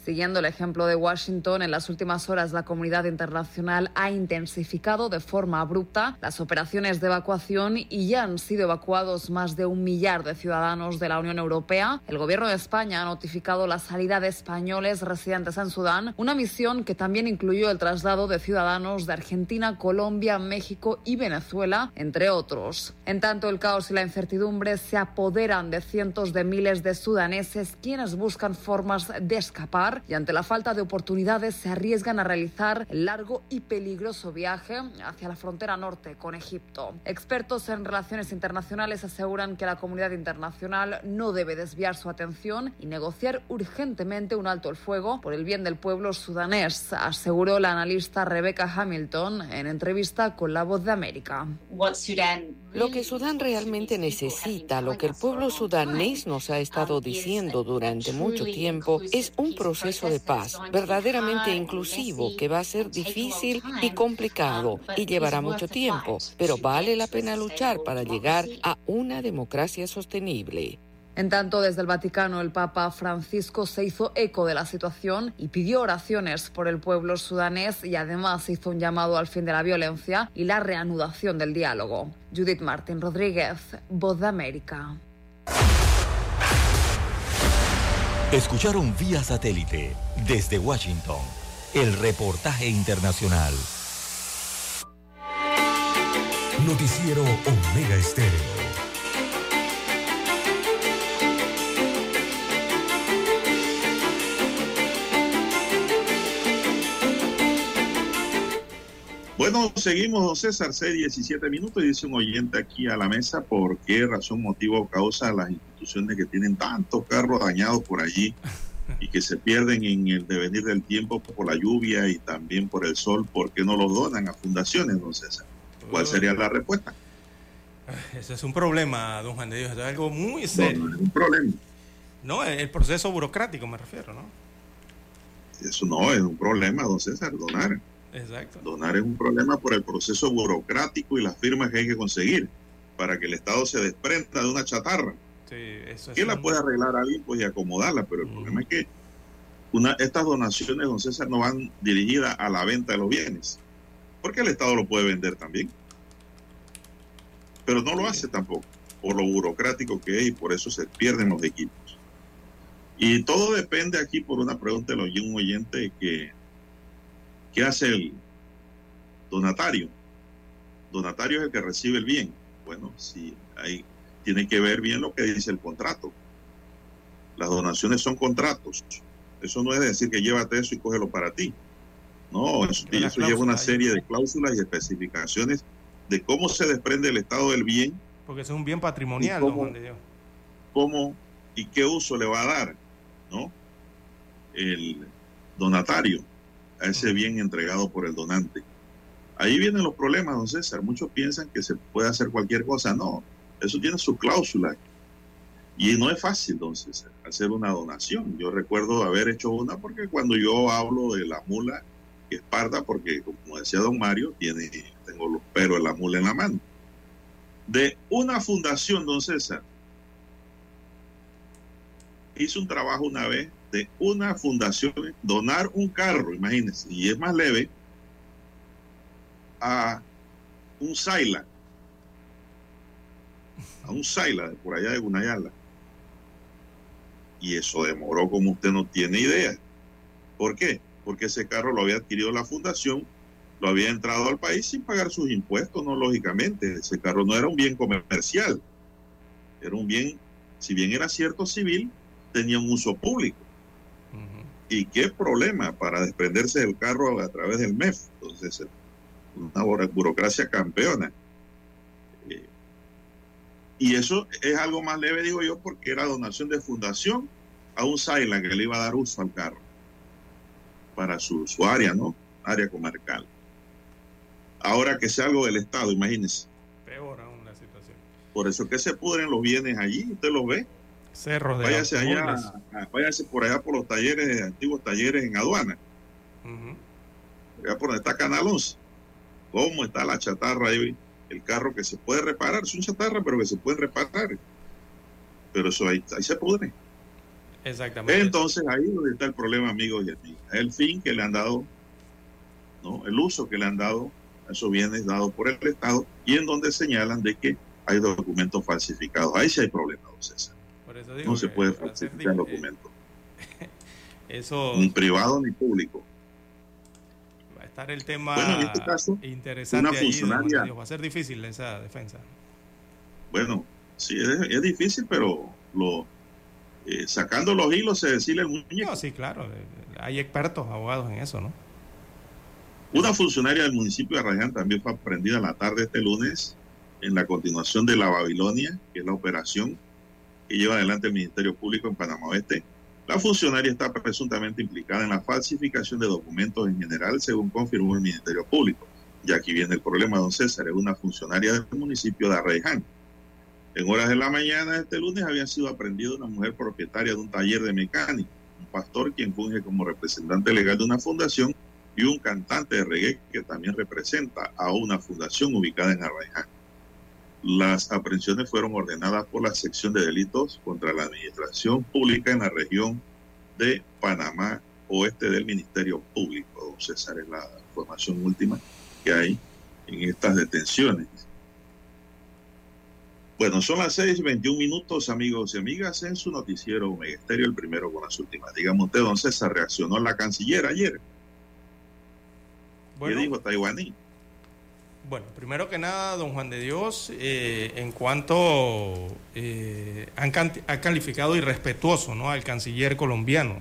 Siguiendo el ejemplo de Washington, en las últimas horas la comunidad internacional ha intensificado de forma abrupta las operaciones de evacuación y ya han sido evacuados más de un millar de ciudadanos de la Unión Europea. El gobierno de España ha notificado la salida de españoles residentes en Sudán, una misión que también incluyó el traslado de ciudadanos de Argentina, Colombia, México y Venezuela, entre otros. En tanto, el caos y la incertidumbre se apoderan de cientos de miles de sudaneses quienes buscan formas de escapar y ante la falta de oportunidades se arriesgan a realizar el largo y peligroso viaje hacia la frontera norte con Egipto. Expertos en relaciones internacionales aseguran que la comunidad internacional no debe desviar su atención y negociar urgentemente un alto el fuego por el bien del pueblo sudanés, aseguró la analista Rebecca Hamilton en entrevista con La Voz de América. Lo que Sudán realmente necesita, lo que el pueblo sudanés nos ha estado diciendo durante mucho tiempo, es un proceso de paz verdaderamente inclusivo que va a ser difícil y complicado y llevará mucho tiempo, pero vale la pena luchar para llegar a una democracia sostenible. En tanto, desde el Vaticano, el Papa Francisco se hizo eco de la situación y pidió oraciones por el pueblo sudanés y además hizo un llamado al fin de la violencia y la reanudación del diálogo. Judith Martín Rodríguez, Voz de América. Escucharon vía satélite desde Washington el reportaje internacional. Noticiero Omega Estéreo. Bueno, seguimos, don César, 6, 17 minutos y dice un oyente aquí a la mesa por qué razón, motivo o causa las instituciones que tienen tantos carros dañados por allí y que se pierden en el devenir del tiempo por la lluvia y también por el sol, ¿por qué no los donan a fundaciones, don César? ¿Cuál sería la respuesta? Ese es un problema, don Juan de Dios, es algo muy serio. No, no es un problema. No, el proceso burocrático me refiero, ¿no? Eso no es un problema, don César, donar. Exacto. Donar es un problema por el proceso burocrático y las firmas que hay que conseguir para que el Estado se desprenda de una chatarra. Sí, eso es que la puede arreglar alguien pues y acomodarla, pero el problema es que una, estas donaciones, don César, no van dirigidas a la venta de los bienes, porque el Estado lo puede vender también, pero no lo hace tampoco, por lo burocrático que es y por eso se pierden los equipos. Y todo depende aquí por una pregunta de un oyente que, ¿qué hace el donatario? Donatario es el que recibe el bien. Bueno, si hay tiene que ver bien lo que dice el contrato. Las donaciones son contratos. Eso no es decir que llévate eso y cógelo para ti. No, eso, eso lleva una serie de cláusulas y especificaciones de cómo se desprende el estado del bien, Porque eso es un bien patrimonial, ¿Y don cómo? Cómo y qué uso le va a dar, ¿no? El donatario a ese bien entregado por el donante. Ahí vienen los problemas, don César. Muchos piensan que se puede hacer cualquier cosa. No, eso tiene su cláusula. Y no es fácil, César, hacer una donación. Yo recuerdo haber hecho una porque cuando yo hablo de la mula que es parda, porque como decía don Mario, tiene, tengo los pelos de la mula en la mano. De una fundación, don César, hice un trabajo una vez de una fundación, donar un carro, imagínense, y es más leve, a un Saila, a un Saila de por allá de Gunayala. Y eso demoró como usted no tiene idea. ¿Por qué? Porque ese carro lo había adquirido la fundación, lo había entrado al país sin pagar sus impuestos, no lógicamente. Ese carro no era un bien comercial, era un bien, si bien era cierto civil, tenía un uso público. ¿Y qué problema para desprenderse del carro a través del MEF? Entonces, una buro- burocracia campeona. Y eso es algo más leve, digo yo, porque era donación de fundación a un Saila que le iba a dar uso al carro para su, su área, ¿no? Área comarcal. Ahora que sea algo del Estado, imagínense. Peor aún la situación. Por eso que se pudren los bienes allí, usted los ve. Cerros de Váyase allá, váyase por allá por los talleres, antiguos talleres en aduana, Ujú. allá por donde está Canal 11. ¿Cómo está la chatarra ahí? El carro que se puede reparar, es un chatarra, pero que se puede reparar. Pero eso ahí, ahí se pudre. Exactamente. Entonces ahí es donde está el problema, amigos y amigas. El fin que le han dado, ¿no? El uso que le han dado a esos bienes dados por el Estado y en donde señalan de que hay documentos falsificados. Ahí sí hay problema, don César. Por eso digo No se puede falsificar documentos, [LAUGHS] Eso ni privado ni público. Estar el tema Bueno, en este caso, interesante una allí, funcionaria- Dios. Va a ser difícil esa defensa. Bueno, sí, es, es difícil, pero lo eh, sacando los hilos se decide el muñeco. No, sí, claro. eh, Hay expertos, abogados en eso, ¿no? Una funcionaria del municipio de Arraiján también fue aprendida la tarde de este lunes en la continuación de la Babilonia, que es la operación que lleva adelante el Ministerio Público en Panamá Oeste. La funcionaria está presuntamente implicada en la falsificación de documentos en general, según confirmó el Ministerio Público. Y aquí viene el problema, don César, es una funcionaria del municipio de Arraiján. En horas de la mañana de este lunes había sido aprendida una mujer propietaria de un taller de mecánica, un pastor quien funge como representante legal de una fundación y un cantante de reggae que también representa a una fundación ubicada en Arraiján. Las aprehensiones fueron ordenadas por la sección de delitos contra la administración pública en la región de Panamá Oeste del Ministerio Público. César es la información última que hay en estas detenciones. Bueno, son las 6:21 minutos, amigos y amigas, en su noticiero Omega Estéreo, el primero con las últimas. Dígame usted, don César, reaccionó la canciller ayer. ¿Qué dijo Taiwaní? Bueno, primero que nada, don Juan de Dios, eh, en cuanto eh, han, ha calificado irrespetuoso ¿no? al canciller colombiano,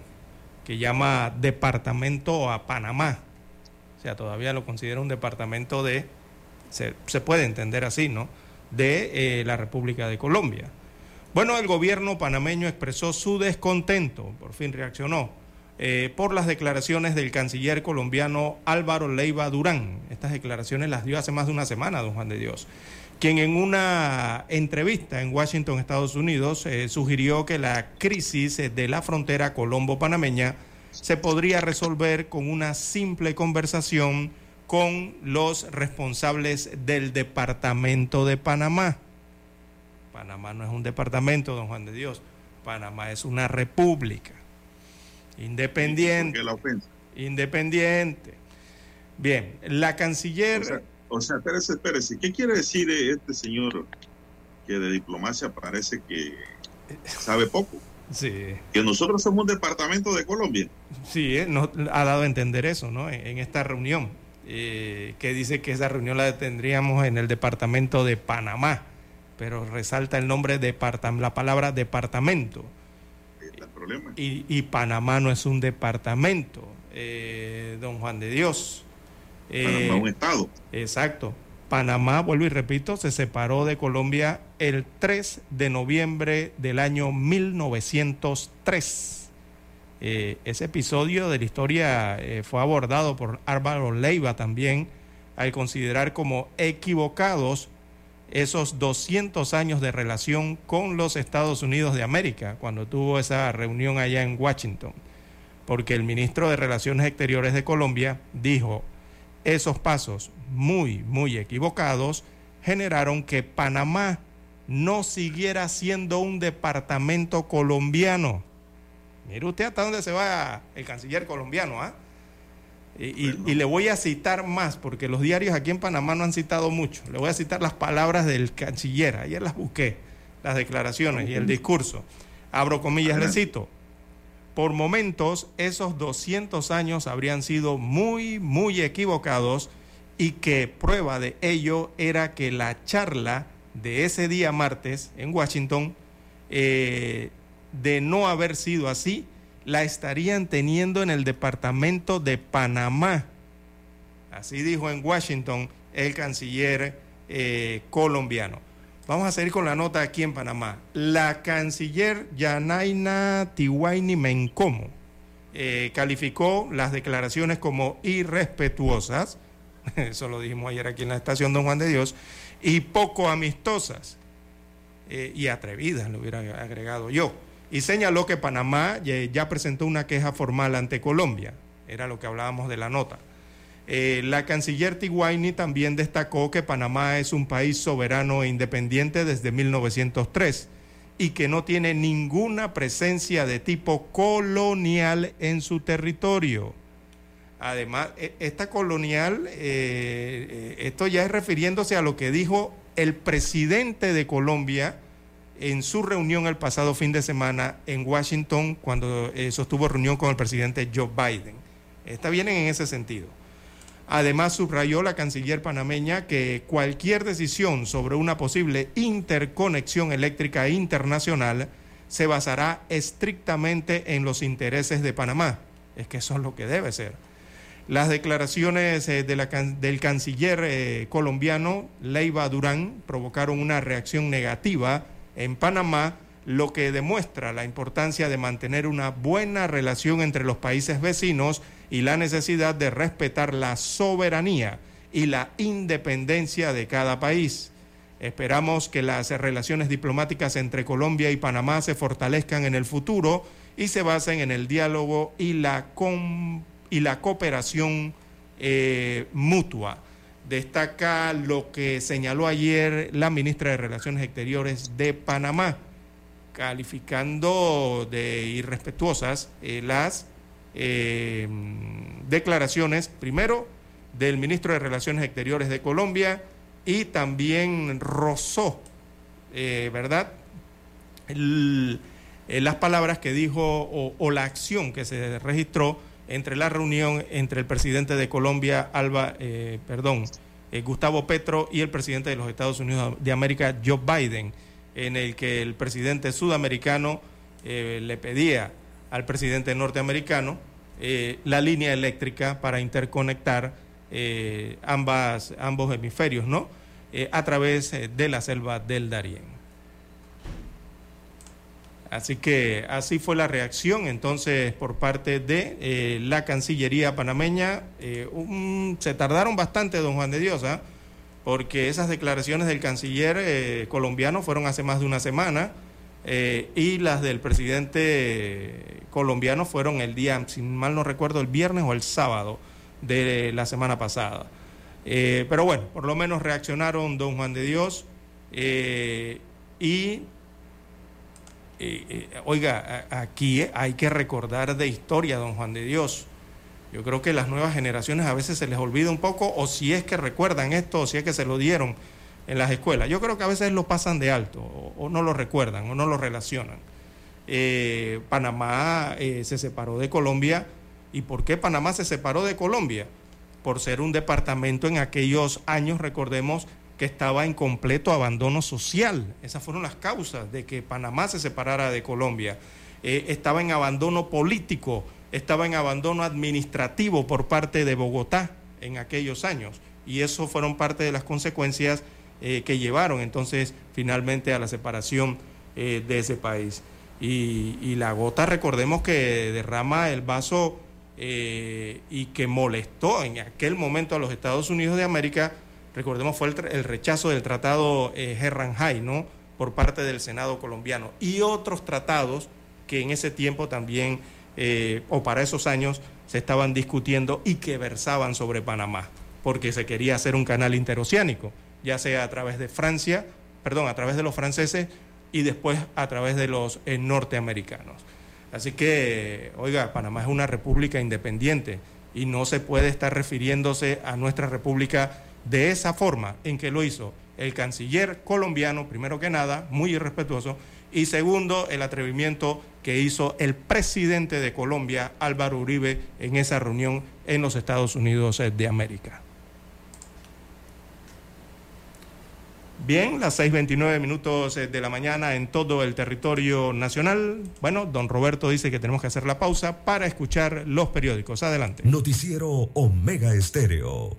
que llama departamento a Panamá. O sea, todavía lo considera un departamento de, se, puede entender así, ¿no? De eh, la República de Colombia. Bueno, el gobierno panameño expresó su descontento, por fin reaccionó eh, por las declaraciones del canciller colombiano Álvaro Leiva Durán. Estas declaraciones las dio hace más de una semana, don Juan de Dios, quien en una entrevista en Washington, Estados Unidos, eh, sugirió que la crisis de la frontera colombo-panameña se podría resolver con una simple conversación con los responsables del departamento de Panamá. Panamá no es un departamento, don Juan de Dios. Panamá es una república. Independiente. la ofensa? Independiente. Bien, la canciller... O sea, espérese, espérese. ¿Qué quiere decir este señor que de diplomacia parece que sabe poco? Sí. Que nosotros somos un departamento de Colombia. Sí, eh, ha dado a entender eso, ¿no? En, esta reunión, eh, que dice que esa reunión la tendríamos en el departamento de Panamá, pero resalta el nombre, de la palabra departamento. Y, Panamá no es un departamento, eh, don Juan de Dios. Panamá es un estado. Exacto. Panamá, vuelvo y repito, se separó de Colombia el 3 de noviembre del año 1903. Eh, ese episodio de la historia eh, fue abordado por Álvaro Leiva también al considerar como equivocados esos 200 años de relación con los Estados Unidos de América, cuando tuvo esa reunión allá en Washington, porque el ministro de Relaciones Exteriores de Colombia dijo, esos pasos muy, muy equivocados generaron que Panamá no siguiera siendo un departamento colombiano. Mire usted hasta dónde se va el canciller colombiano, ¿ah? Y, le voy a citar más, porque los diarios aquí en Panamá no han citado mucho. Le voy a citar las palabras del canciller. Ayer las busqué, las declaraciones y el discurso. Abro comillas, le cito. Por momentos, esos 200 años habrían sido muy, muy equivocados y que prueba de ello era que la charla de ese día martes en Washington, eh, de no haber sido así, la estarían teniendo en el departamento de Panamá. Así dijo en Washington el canciller eh, colombiano. Vamos a seguir con la nota aquí en Panamá. La canciller Yanaina Tiwaini Mencomo eh, calificó las declaraciones como irrespetuosas, [LAUGHS] eso lo dijimos ayer aquí en la estación Don Juan de Dios, y poco amistosas eh, y atrevidas, lo hubiera agregado yo y señaló que Panamá ya presentó una queja formal ante Colombia. Era lo que hablábamos de la nota. Eh, la canciller Tiguaini también destacó que Panamá es un país soberano e independiente desde 1903 y que no tiene ninguna presencia de tipo colonial en su territorio. Además, e, esta colonial, eh, eh, esto ya es refiriéndose a lo que dijo el presidente de Colombia, en su reunión el pasado fin de semana en Washington cuando eh, sostuvo reunión con el presidente Joe Biden. Está bien en ese sentido. Además, subrayó la canciller panameña que cualquier decisión sobre una posible interconexión eléctrica internacional se basará estrictamente en los intereses de Panamá. Es que eso es lo que debe ser. Las declaraciones eh, del canciller eh, colombiano Leiva Durán provocaron una reacción negativa en Panamá, lo que demuestra la importancia de mantener una buena relación entre los países vecinos y la necesidad de respetar la soberanía y la independencia de cada país. Esperamos que las relaciones diplomáticas entre Colombia y Panamá se fortalezcan en el futuro y se basen en el diálogo y la, cooperación eh, mutua. Destaca lo que señaló ayer la ministra de Relaciones Exteriores de Panamá, calificando de irrespetuosas eh, las eh, declaraciones, primero, del ministro de Relaciones Exteriores de Colombia y también rozó, eh, ¿verdad?, las palabras que dijo o, la acción que se registró entre la reunión entre el presidente de Colombia, Alba, eh, perdón, eh, Gustavo Petro y el presidente de los Estados Unidos de América, Joe Biden, en el que el presidente sudamericano eh, le pedía al presidente norteamericano la línea eléctrica para interconectar ambos hemisferios, ¿no? a través de la selva del Darién. Así que así fue la reacción entonces por parte de eh, la Cancillería panameña. Eh, se tardaron bastante, don Juan de Dios, ¿ah? porque esas declaraciones del canciller eh, colombiano fueron hace más de una semana y las del presidente colombiano fueron el día, si mal no recuerdo, el viernes o el sábado de la semana pasada. pero bueno, por lo menos reaccionaron don Juan de Dios y eh, eh, oiga, aquí hay que recordar de historia, don Juan de Dios. Yo creo que las nuevas generaciones a veces se les olvida un poco, o si es que recuerdan esto, o si es que se lo dieron en las escuelas. Yo creo que a veces lo pasan de alto, o, no lo recuerdan, o no lo relacionan. Eh, Panamá se separó de Colombia. ¿Y por qué Panamá se separó de Colombia? Por ser un departamento en aquellos años, recordemos, estaba en completo abandono social. Esas fueron las causas de que Panamá se separara de Colombia. Eh, estaba en abandono político, estaba en abandono administrativo por parte de Bogotá en aquellos años. Y eso fueron parte de las consecuencias eh, que llevaron entonces finalmente a la separación eh, de ese país. Y, y, la gota, recordemos que derrama el vaso y que molestó en aquel momento a los Estados Unidos de América recordemos, fue el, rechazo del tratado eh, ¿no? por parte del Senado colombiano y otros tratados que en ese tiempo también, eh, o para esos años, se estaban discutiendo y que versaban sobre Panamá, porque se quería hacer un canal interoceánico, ya sea a través de Francia, perdón, a través de los franceses y después a través de los eh, norteamericanos. Así que, oiga, Panamá es una república independiente y no se puede estar refiriéndose a nuestra república de esa forma en que lo hizo el canciller colombiano, primero que nada, muy irrespetuoso, y segundo, el atrevimiento que hizo el presidente de Colombia, Álvaro Uribe, en esa reunión en los Estados Unidos de América. Bien, las 6.29 minutos de la mañana en todo el territorio nacional. Bueno, don Roberto dice que tenemos que hacer la pausa para escuchar los periódicos. Adelante. Noticiero Omega Estéreo.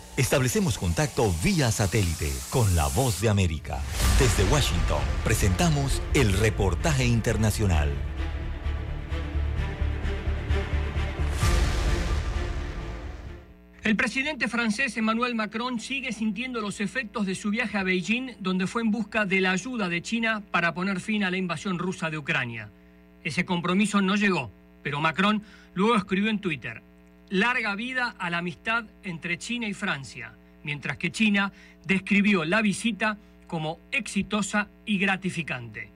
establecemos contacto vía satélite con la voz de América. Desde Washington, presentamos el reportaje internacional. El presidente francés Emmanuel Macron sigue sintiendo los efectos de su viaje a Beijing, donde fue en busca de la ayuda de China para poner fin a la invasión rusa de Ucrania. Ese compromiso no llegó, pero Macron luego escribió en Twitter, larga vida a la amistad entre China y Francia, mientras que China describió la visita como exitosa y gratificante.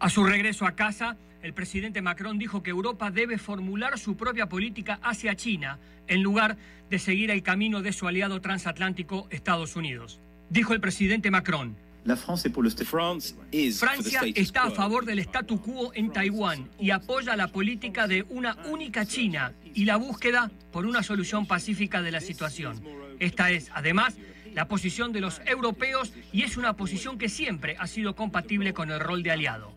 A su regreso a casa, el presidente Macron dijo que Europa debe formular su propia política hacia China en lugar de seguir el camino de su aliado transatlántico Estados Unidos. dijo el presidente Macron. Francia está a favor del statu quo en Taiwán y apoya la política de una única China y la búsqueda por una solución pacífica de la situación. Esta es, además, la posición de los europeos y es una posición que siempre ha sido compatible con el rol de aliado.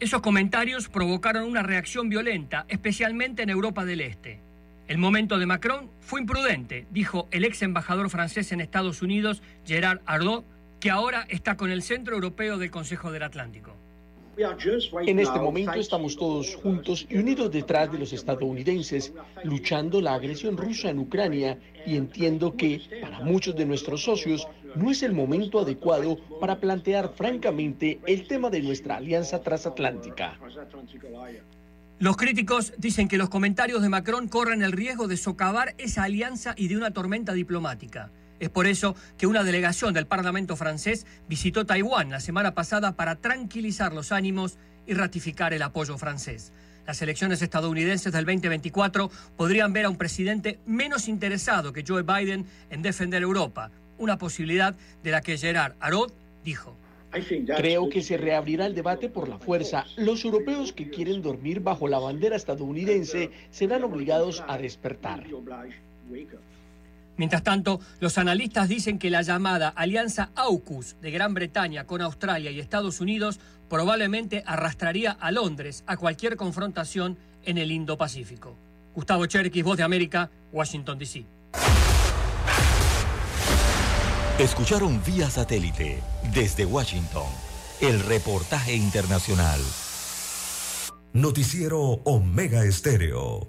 Esos comentarios provocaron una reacción violenta, especialmente en Europa del Este. El momento de Macron fue imprudente, dijo el ex embajador francés en Estados Unidos, Gerard Arnaud, que ahora está con el Centro Europeo del Consejo del Atlántico. En este momento estamos todos juntos y unidos detrás de los estadounidenses, luchando la agresión rusa en Ucrania y entiendo que para muchos de nuestros socios no es el momento adecuado para plantear francamente el tema de nuestra alianza transatlántica. Los críticos dicen que los comentarios de Macron corren el riesgo de socavar esa alianza y de una tormenta diplomática. Es por eso que una delegación del Parlamento francés visitó Taiwán la semana pasada para tranquilizar los ánimos y ratificar el apoyo francés. Las elecciones estadounidenses del 2024 podrían ver a un presidente menos interesado que Joe Biden en defender Europa, una posibilidad de la que Gerard Arod dijo. Creo que se reabrirá el debate por la fuerza. Los europeos que quieren dormir bajo la bandera estadounidense serán obligados a despertar. Mientras tanto, los analistas dicen que la llamada Alianza AUKUS de Gran Bretaña con Australia y Estados Unidos probablemente arrastraría a Londres a cualquier confrontación en el Indo-Pacífico. Gustavo Cherkis, Voz de América, Washington, D.C. Escucharon vía satélite desde Washington el reportaje internacional. Noticiero Omega Estéreo.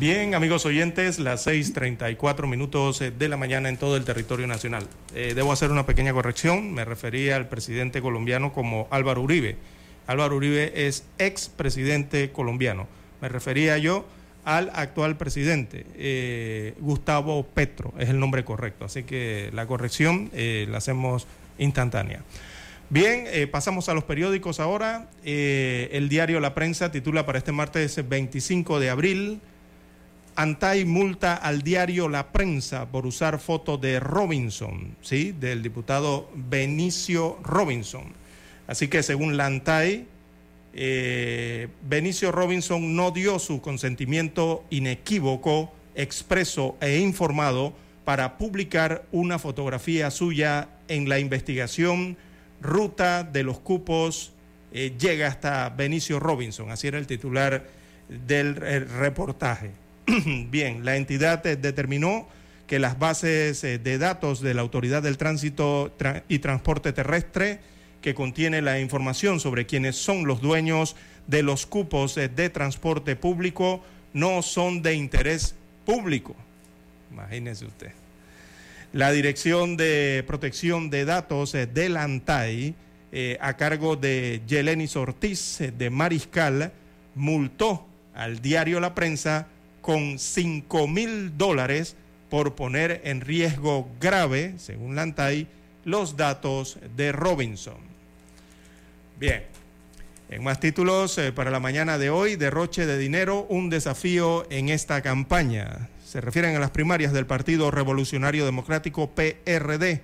Bien, amigos oyentes, las 6:34 minutos eh, de la mañana en todo el territorio nacional. Eh, debo hacer una pequeña corrección. Me refería al presidente colombiano como Álvaro Uribe. Álvaro Uribe es expresidente colombiano. Me refería yo al actual presidente, eh, Gustavo Petro, es el nombre correcto. Así que la corrección la hacemos instantánea. Bien, pasamos a los periódicos ahora. el diario La Prensa titula para este martes 25 de abril. Antay multa al diario La Prensa por usar foto de Robinson, ¿sí? Del diputado Benicio Robinson. Así que según la Antay, eh, Benicio Robinson no dio su consentimiento inequívoco, expreso e informado para publicar una fotografía suya en la investigación Ruta de los Cupos eh, llega hasta Benicio Robinson. Así era el titular del reportaje. [CLEARS THROAT] Bien, la entidad eh, determinó que las bases eh, de datos de la Autoridad del Tránsito y Transporte Terrestre, que contiene la información sobre quiénes son los dueños de los cupos eh, de transporte público, no son de interés público. Imagínese usted. La Dirección de Protección de Datos del ANTAI, a cargo de Yelenis Ortiz de Mariscal, multó al diario La Prensa con 5 mil dólares por poner en riesgo grave, según Lantay, los datos de Robinson. Bien, en más títulos eh, para la mañana de hoy, derroche de dinero, un desafío en esta campaña. Se refieren a las primarias del Partido Revolucionario Democrático PRD.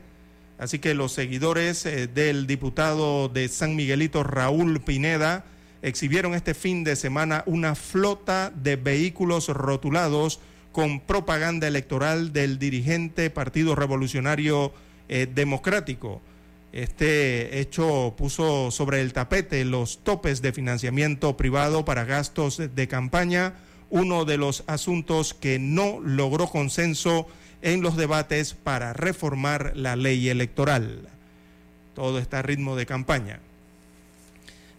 Así que los seguidores eh, del diputado de San Miguelito, Raúl Pineda, exhibieron este fin de semana una flota de vehículos rotulados con propaganda electoral del dirigente Partido Revolucionario eh, Democrático. Este hecho puso sobre el tapete los topes de financiamiento privado para gastos de campaña, uno de los asuntos que no logró consenso en los debates para reformar la ley electoral. Todo está a ritmo de campaña.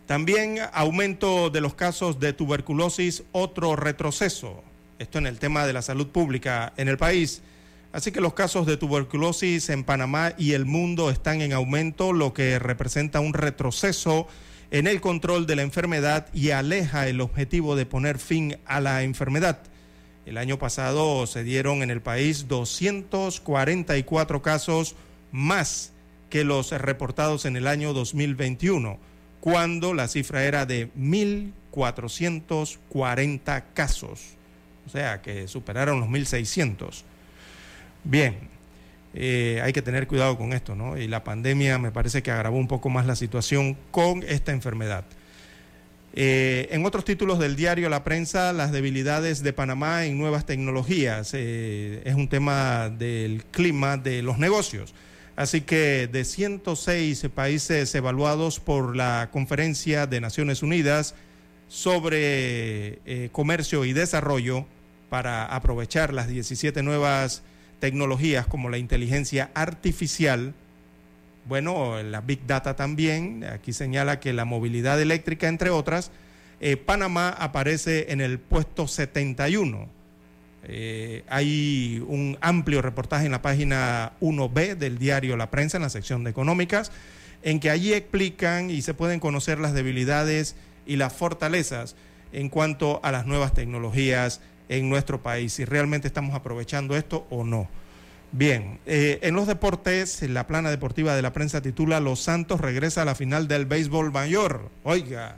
También aumento de los casos de tuberculosis, otro retroceso. Esto en el tema de la salud pública en el país. Así que los casos de tuberculosis en Panamá y el mundo están en aumento, lo que representa un retroceso en el control de la enfermedad y aleja el objetivo de poner fin a la enfermedad. El año pasado se dieron en el país 244 casos más que los reportados en el año 2021, cuando la cifra era de 1.440 casos, o sea que superaron los 1.600. Bien, eh, hay que tener cuidado con esto, ¿no? Y la pandemia me parece que agravó un poco más la situación con esta enfermedad. Eh, en otros títulos del diario La Prensa, las debilidades de Panamá en nuevas tecnologías. Eh, es un tema del clima de los negocios. Así que de 106 países evaluados por la Conferencia de Naciones Unidas sobre comercio y desarrollo para aprovechar las 17 nuevas tecnologías como la inteligencia artificial, bueno, la Big Data también, aquí señala que la movilidad eléctrica, entre otras, eh, Panamá aparece en el puesto 71. Eh, hay un amplio reportaje en la página 1B del diario La Prensa, en la sección de económicas, en que allí explican y se pueden conocer las debilidades y las fortalezas en cuanto a las nuevas tecnologías en nuestro país, si realmente estamos aprovechando esto o no. Bien, eh, en los deportes, la plana deportiva de la prensa titula Los Santos regresa a la final del béisbol mayor. Oiga,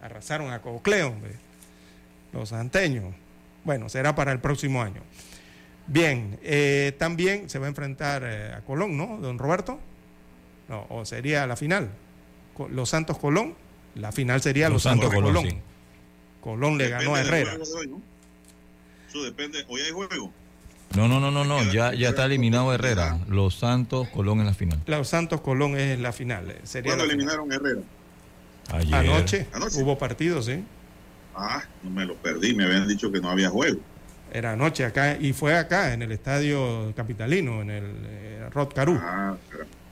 arrasaron a Cocleo, los santeños. Bueno, será para el próximo año. Bien, eh, también se va a enfrentar eh, a Colón, ¿no, don Roberto? No, o sería la final. Los Santos Colón, la final sería Los, Santos, Colón. Colón, le ganó a Herrera. Eso depende. Hoy hay juego. No, no, no, no, no. Ya, ya está eliminado Herrera. Los Santos Colón en la final. Los Santos Colón es la final. Eh, sería ¿Cuándo eliminaron Herrera? Ayer. Anoche. Hubo partidos, sí. Ah, no me lo perdí. Me habían dicho que no había juego. Era anoche acá y fue acá en el estadio capitalino, en el eh, Rod Caru. Ah,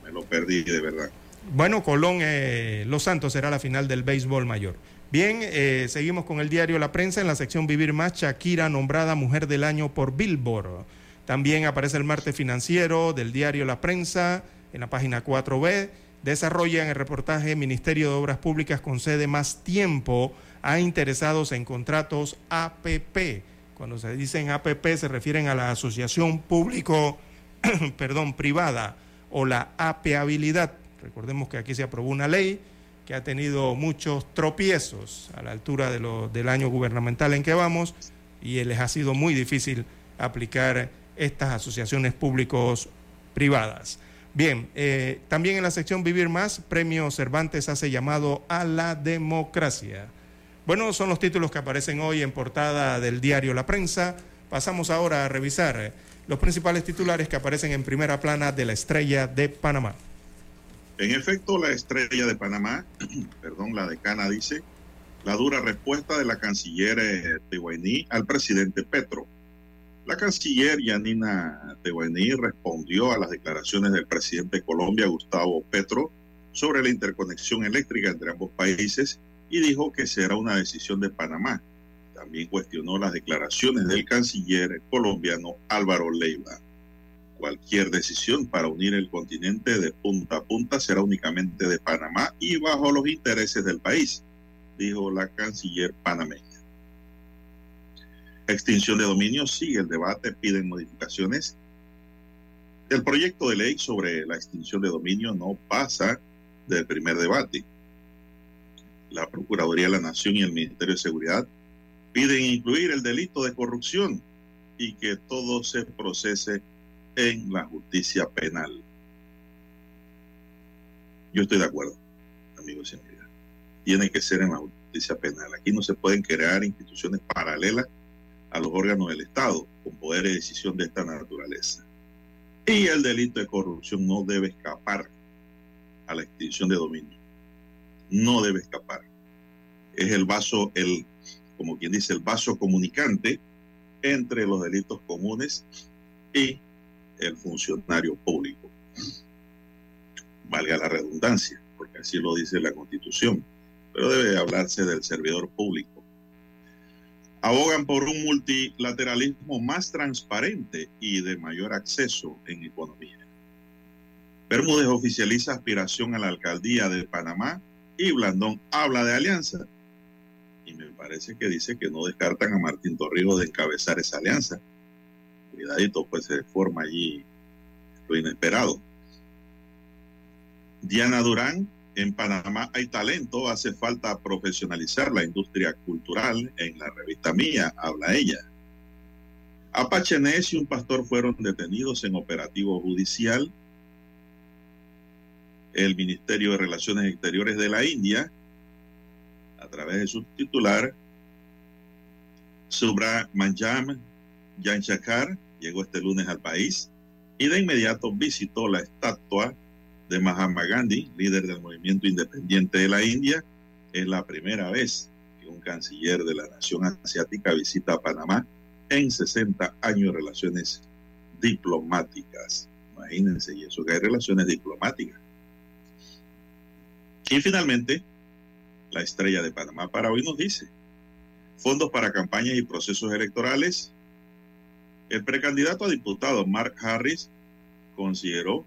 me lo perdí de verdad. Bueno, Colón, eh, Los Santos será la final del béisbol mayor. Bien, eh, seguimos con el diario La Prensa en la sección Vivir Más, Shakira nombrada Mujer del Año por Billboard. También aparece el martes financiero del diario La Prensa en la página 4B. Desarrollan el reportaje Ministerio de Obras Públicas concede más tiempo a interesados en contratos APP. Cuando se dicen APP se refieren a la Asociación Público, [CLEARS THROAT] perdón, Privada o la apeabilidad. Recordemos que aquí se aprobó una ley que ha tenido muchos tropiezos a la altura de lo, del año gubernamental en que vamos y les ha sido muy difícil aplicar estas asociaciones públicos privadas. Bien, eh, también en la sección Vivir Más, Premio Cervantes hace llamado a la democracia. Bueno, son los títulos que aparecen hoy en portada del diario La Prensa. Pasamos ahora a revisar los principales titulares que aparecen en primera plana de la estrella de Panamá. En efecto, la estrella de Panamá, [CLEARS THROAT] perdón, la decana dice, la dura respuesta de la canciller eh, Tehuaní al presidente Petro. La canciller Yanina Tehuaní respondió a las declaraciones del presidente de Colombia, Gustavo Petro, sobre la interconexión eléctrica entre ambos países y dijo que será una decisión de Panamá. También cuestionó las declaraciones del canciller colombiano Álvaro Leiva. Cualquier decisión para unir el continente de punta a punta será únicamente de Panamá y bajo los intereses del país, dijo la canciller panameña. Extinción de dominio sigue el debate, piden modificaciones. El proyecto de ley sobre la extinción de dominio no pasa del primer debate. La Procuraduría de la Nación y el Ministerio de Seguridad piden incluir el delito de corrupción y que todo se procese en la justicia penal. Yo estoy de acuerdo, amigos y amigas. Tiene que ser en la justicia penal. Aquí no se pueden crear instituciones paralelas a los órganos del Estado con poder de decisión de esta naturaleza. Y el delito de corrupción no debe escapar a la extinción de dominio. No debe escapar. Es el vaso, el, como quien dice, el vaso comunicante entre los delitos comunes y el funcionario público. Valga la redundancia, porque así lo dice la Constitución. pero debe hablarse del servidor público. Abogan por un multilateralismo más transparente y de mayor acceso en economía. Bermúdez oficializa aspiración a la alcaldía de Panamá y Blandón habla de alianza. Y me parece que dice que no descartan a Martín Torrijos de encabezar esa alianza. Cuidadito, pues se forma allí lo inesperado. Diana Durán, en Panamá hay talento, hace falta profesionalizar la industria cultural. En la revista Mía habla ella. Apache Ness y un pastor fueron detenidos en operativo judicial el Ministerio de Relaciones Exteriores de la India, a través de su titular, Subra Manjam Yanchakar, llegó este lunes al país y de inmediato visitó la estatua de Mahatma Gandhi, líder del movimiento independiente de la India. Es la primera vez que un canciller de la nación asiática visita Panamá en 60 años de relaciones diplomáticas. Imagínense, y eso que hay relaciones diplomáticas. Y finalmente, la estrella de Panamá para hoy nos dice, fondos para campañas y procesos electorales. El precandidato a diputado Mark Harris consideró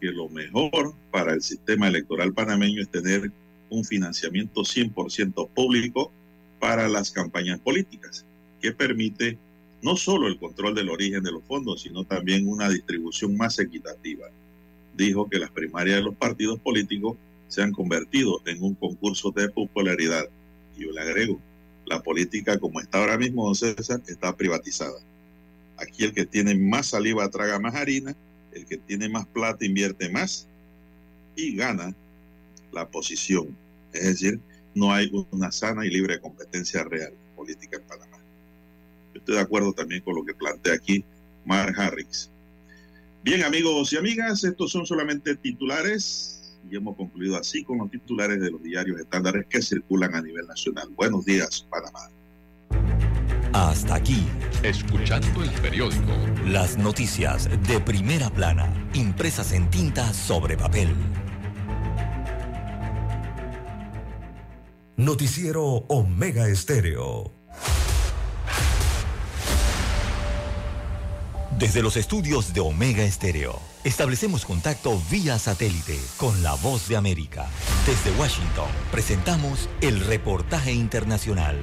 que lo mejor para el sistema electoral panameño es tener un financiamiento 100% público para las campañas políticas, que permite no solo el control del origen de los fondos, sino también una distribución más equitativa. Dijo que las primarias de los partidos políticos se han convertido en un concurso de popularidad. Y yo le agrego, la política como está ahora mismo, don César, está privatizada. Aquí el que tiene más saliva traga más harina, el que tiene más plata invierte más y gana la posición. Es decir, no hay una sana y libre competencia real política en Panamá. Yo estoy de acuerdo también con lo que plantea aquí Mark Harris. Bien, amigos y amigas, estos son solamente titulares y hemos concluido así con los titulares de los diarios estándares que circulan a nivel nacional. Buenos días, Panamá. Hasta aquí, escuchando el periódico. Las noticias de primera plana, impresas en tinta sobre papel. Noticiero Omega Estéreo. Desde los estudios de Omega Estéreo, establecemos contacto vía satélite con la voz de América. Desde Washington, presentamos el reportaje internacional.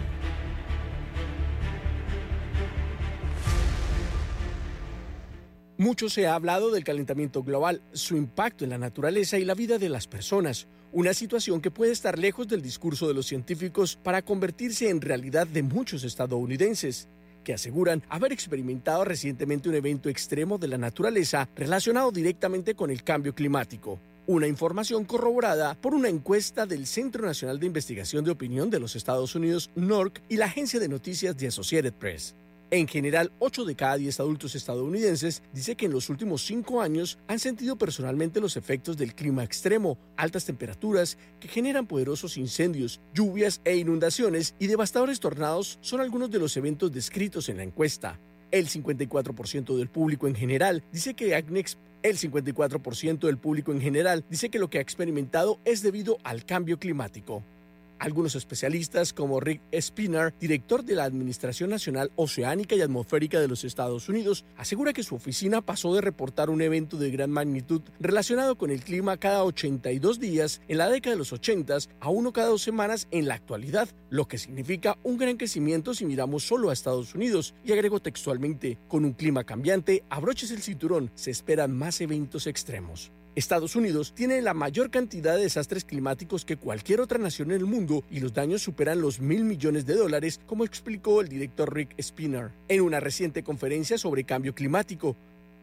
Mucho se ha hablado del calentamiento global, su impacto en la naturaleza y la vida de las personas, una situación que puede estar lejos del discurso de los científicos para convertirse en realidad de muchos estadounidenses que aseguran haber experimentado recientemente un evento extremo de la naturaleza relacionado directamente con el cambio climático. Una información corroborada por una encuesta del Centro Nacional de Investigación de Opinión de los Estados Unidos, NORC, y la agencia de noticias de Associated Press. En general, 8 de cada 10 adultos estadounidenses dice que en los últimos 5 años han sentido personalmente los efectos del clima extremo, altas temperaturas que generan poderosos incendios, lluvias e inundaciones y devastadores tornados son algunos de los eventos descritos en la encuesta. El 54% del público en general dice que el 54% del público en general dice que lo que ha experimentado es debido al cambio climático. Algunos especialistas, como Rick Spinner, director de la Administración Nacional Oceánica y Atmosférica de los Estados Unidos, asegura que su oficina pasó de reportar un evento de gran magnitud relacionado con el clima cada 82 días en la década de los 80 a uno cada dos semanas en la actualidad, lo que significa un gran crecimiento si miramos solo a Estados Unidos. Y agregó textualmente, con un clima cambiante, abroches el cinturón, se esperan más eventos extremos. Estados Unidos tiene la mayor cantidad de desastres climáticos que cualquier otra nación en el mundo y los daños superan los mil millones de dólares, como explicó el director Rick Spinner en una reciente conferencia sobre cambio climático.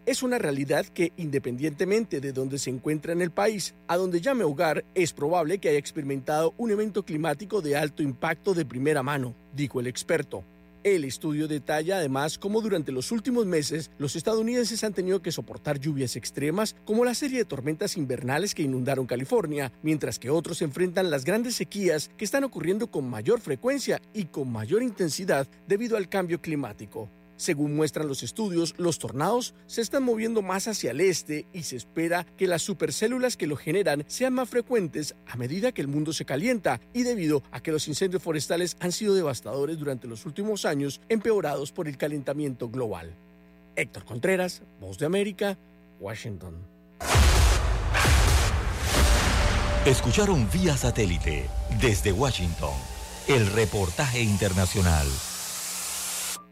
Es una realidad que, independientemente de dónde se encuentra en el país, a donde llame hogar, es probable que haya experimentado un evento climático de alto impacto de primera mano, dijo el experto. El estudio detalla además cómo durante los últimos meses los estadounidenses han tenido que soportar lluvias extremas como la serie de tormentas invernales que inundaron California, mientras que otros enfrentan las grandes sequías que están ocurriendo con mayor frecuencia y con mayor intensidad debido al cambio climático. Según muestran los estudios, los tornados se están moviendo más hacia el este y se espera que las supercélulas que lo generan sean más frecuentes a medida que el mundo se calienta y debido a que los incendios forestales han sido devastadores durante los últimos años, empeorados por el calentamiento global. Héctor Contreras, Voz de América, Washington. Escucharon vía satélite desde Washington el reportaje internacional.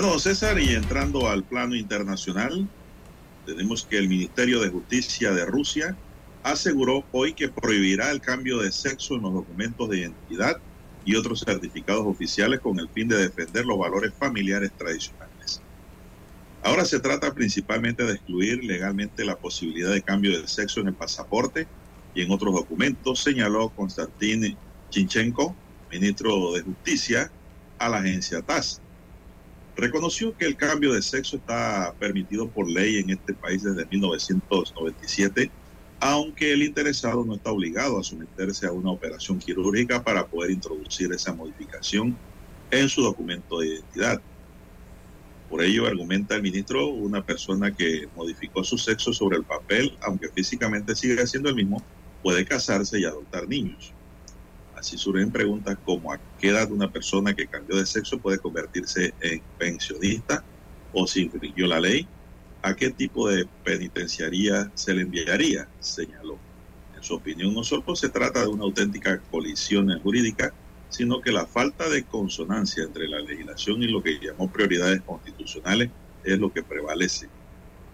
Bueno, César, y entrando al plano internacional, tenemos que el Ministerio de Justicia de Rusia aseguró hoy que prohibirá el cambio de sexo en los documentos de identidad y otros certificados oficiales con el fin de defender los valores familiares tradicionales. Ahora se trata principalmente de excluir legalmente la posibilidad de cambio de sexo en el pasaporte y en otros documentos, señaló Konstantin Chinchenko, ministro de Justicia, a la agencia TAS. Reconoció que el cambio de sexo está permitido por ley en este país desde 1997 aunque el interesado no está obligado a someterse a una operación quirúrgica para poder introducir esa modificación en su documento de identidad. Por ello, argumenta el ministro, una persona que modificó su sexo sobre el papel, aunque físicamente sigue siendo el mismo, puede casarse y adoptar niños. Así surgen preguntas como a qué edad una persona que cambió de sexo puede convertirse en pensionista o si infringió la ley a qué tipo de penitenciaría se le enviaría, señaló. En su opinión, no solo se trata de una auténtica colisión jurídica, sino que la falta de consonancia entre la legislación y lo que llamó prioridades constitucionales es lo que prevalece.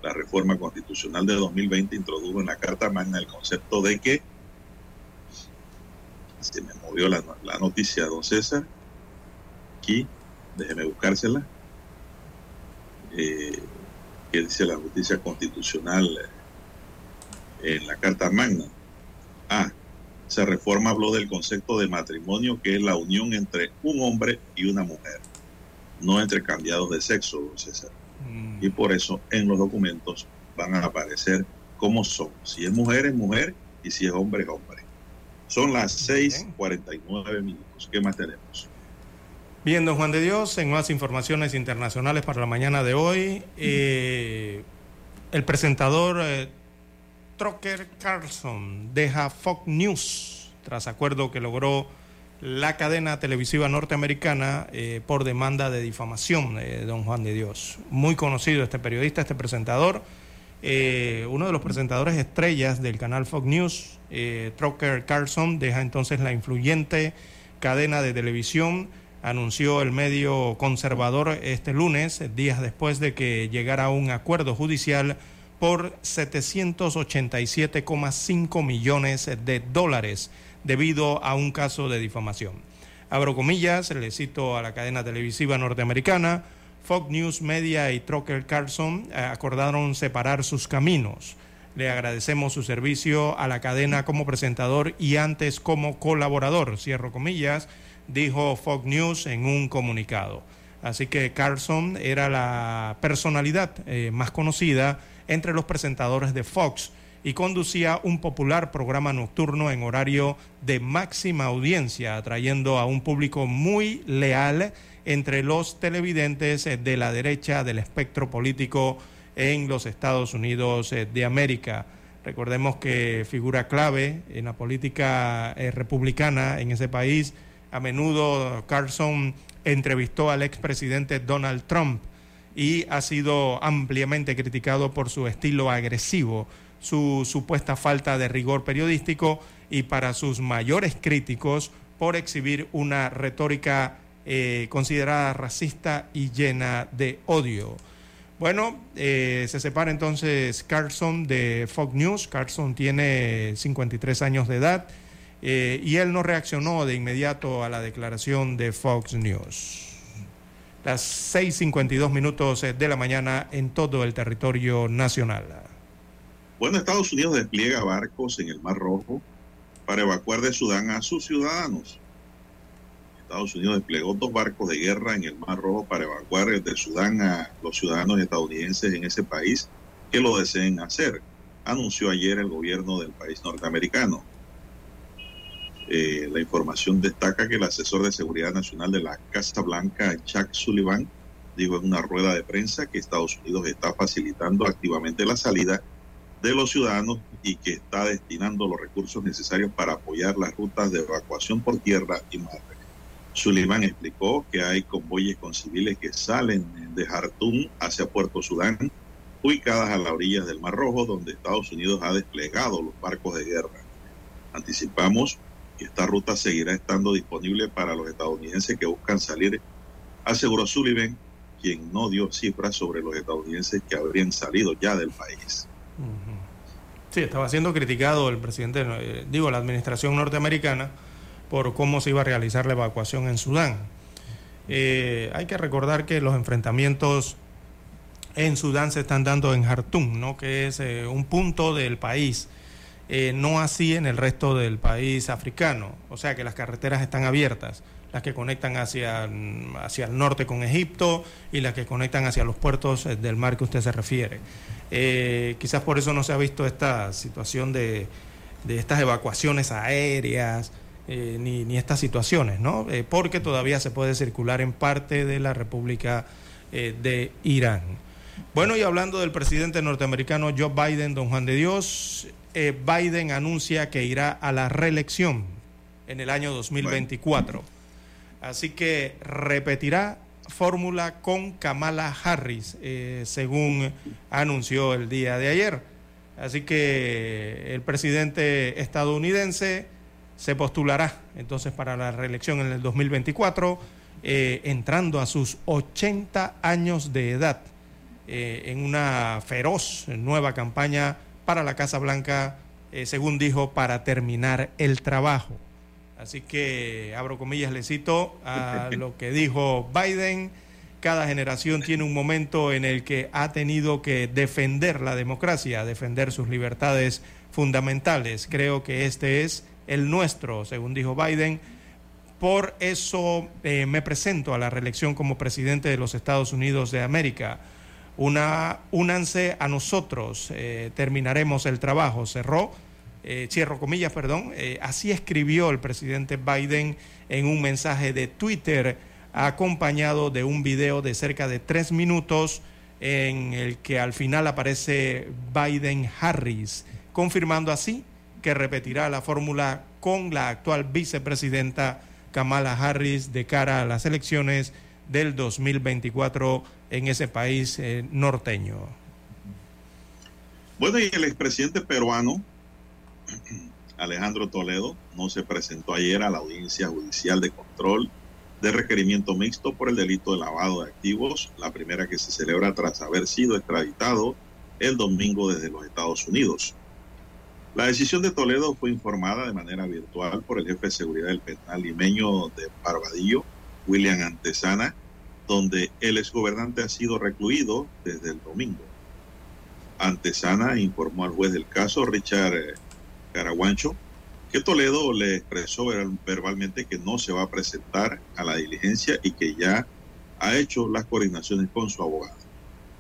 La reforma constitucional de 2020 introdujo en la Carta Magna el concepto de que, se me movió la, la noticia, don César, aquí, déjeme buscársela, eh, que dice la justicia constitucional eh, en la Carta Magna. Ah, esa reforma habló del concepto de matrimonio, que es la unión entre un hombre y una mujer, no entre cambiados de sexo, César. Mm. Y por eso en los documentos van a aparecer cómo son. Si es mujer, es mujer, y si es hombre, es hombre. Son las 6:49 minutos. ¿Qué más tenemos? Bien, don Juan de Dios, en más informaciones internacionales para la mañana de hoy, eh, el presentador eh, Trocker Carlson deja Fox News tras acuerdo que logró la cadena televisiva norteamericana eh, por demanda de difamación, don Juan de Dios. Muy conocido este periodista, este presentador, uno de los presentadores estrellas del canal Fox News, Trocker Carlson, deja entonces la influyente cadena de televisión anunció el medio conservador este lunes, días después de que llegara un acuerdo judicial por 787,5 millones de dólares debido a un caso de difamación. Abro comillas, le cito a la cadena televisiva norteamericana, Fox News Media y Trocker Carlson eh, acordaron separar sus caminos. Le agradecemos su servicio a la cadena como presentador y antes como colaborador, cierro comillas, dijo Fox News en un comunicado. Así que Carlson era la personalidad eh, más conocida entre los presentadores de Fox y conducía un popular programa nocturno en horario de máxima audiencia, atrayendo a un público muy leal entre los televidentes de la derecha del espectro político en los Estados Unidos eh, de América. Recordemos que figura clave en la política eh, republicana en ese país. A menudo Carlson entrevistó al expresidente Donald Trump y ha sido ampliamente criticado por su estilo agresivo, su supuesta falta de rigor periodístico y para sus mayores críticos por exhibir una retórica eh, considerada racista y llena de odio. Bueno, eh, se separa entonces Carlson de Fox News. Carlson tiene 53 años de edad eh, y él no reaccionó de inmediato a la declaración de Fox News. Las 6.52 minutos de la mañana en todo el territorio nacional. Bueno, Estados Unidos despliega barcos en el Mar Rojo para evacuar de Sudán a sus ciudadanos. Estados Unidos desplegó dos barcos de guerra en el Mar Rojo para evacuar de Sudán a los ciudadanos estadounidenses en ese país que lo deseen hacer, anunció ayer el gobierno del país norteamericano. Eh, la información destaca que el asesor de seguridad nacional de la Casa Blanca, Chuck Sullivan, dijo en una rueda de prensa que Estados Unidos está facilitando activamente la salida de los ciudadanos y que está destinando los recursos necesarios para apoyar las rutas de evacuación por tierra y mar. Sullivan explicó que hay convoyes con civiles que salen de Jartum hacia Puerto Sudán, ubicadas a la orilla del Mar Rojo, donde Estados Unidos ha desplegado los barcos de guerra. Anticipamos que esta ruta seguirá estando disponible para los estadounidenses que buscan salir, aseguró Sullivan, quien no dio cifras sobre los estadounidenses que habrían salido ya del país. Sí, estaba siendo criticado el presidente, eh, digo, la administración norteamericana por cómo se iba a realizar la evacuación en Sudán. Eh, hay que recordar que los enfrentamientos en Sudán se están dando en Jartum, ¿no? que es eh, un punto del país, no así en el resto del país africano, o sea que las carreteras están abiertas, las que conectan hacia, hacia el norte con Egipto y las que conectan hacia los puertos del mar que usted se refiere. Eh, quizás por eso no se ha visto esta situación de, estas evacuaciones aéreas, eh, ni, estas situaciones, ¿no? Eh, porque todavía se puede circular en parte de la República de Irán. Bueno, y hablando del presidente norteamericano Joe Biden, don Juan de Dios, Biden anuncia que irá a la reelección en el año 2024. Así que repetirá fórmula con Kamala Harris, eh, según anunció el día de ayer. Así que el presidente estadounidense se postulará entonces para la reelección en el 2024, eh, entrando a sus 80 años de edad, eh, en una feroz nueva campaña para la Casa Blanca, según dijo, para terminar el trabajo. Así que, abro comillas, le cito a [LAUGHS] lo que dijo Biden. Cada generación tiene un momento en el que ha tenido que defender la democracia, defender sus libertades fundamentales. Creo que este es el nuestro, según dijo Biden. Por eso eh, me presento a la reelección como presidente de los Estados Unidos de América. Una, únanse a nosotros, eh, terminaremos el trabajo, cerró eh, cierro comillas, perdón, así escribió el presidente Biden en un mensaje de Twitter acompañado de un video de cerca de tres minutos en el que al final aparece Biden Harris, confirmando así que repetirá la fórmula con la actual vicepresidenta Kamala Harris de cara a las elecciones del 2024 en ese país eh, norteño. Bueno, y el expresidente peruano Alejandro Toledo no se presentó ayer a la audiencia judicial de control de requerimiento mixto por el delito de lavado de activos, la primera que se celebra tras haber sido extraditado el domingo desde los Estados Unidos. La decisión de Toledo fue informada de manera virtual por el jefe de seguridad del penal limeño de Barbadillo, William Antesana, donde el exgobernante ha sido recluido desde el domingo. Antesana informó al juez del caso, Richard Caraguancho, que Toledo le expresó verbalmente que no se va a presentar a la diligencia y que ya ha hecho las coordinaciones con su abogado.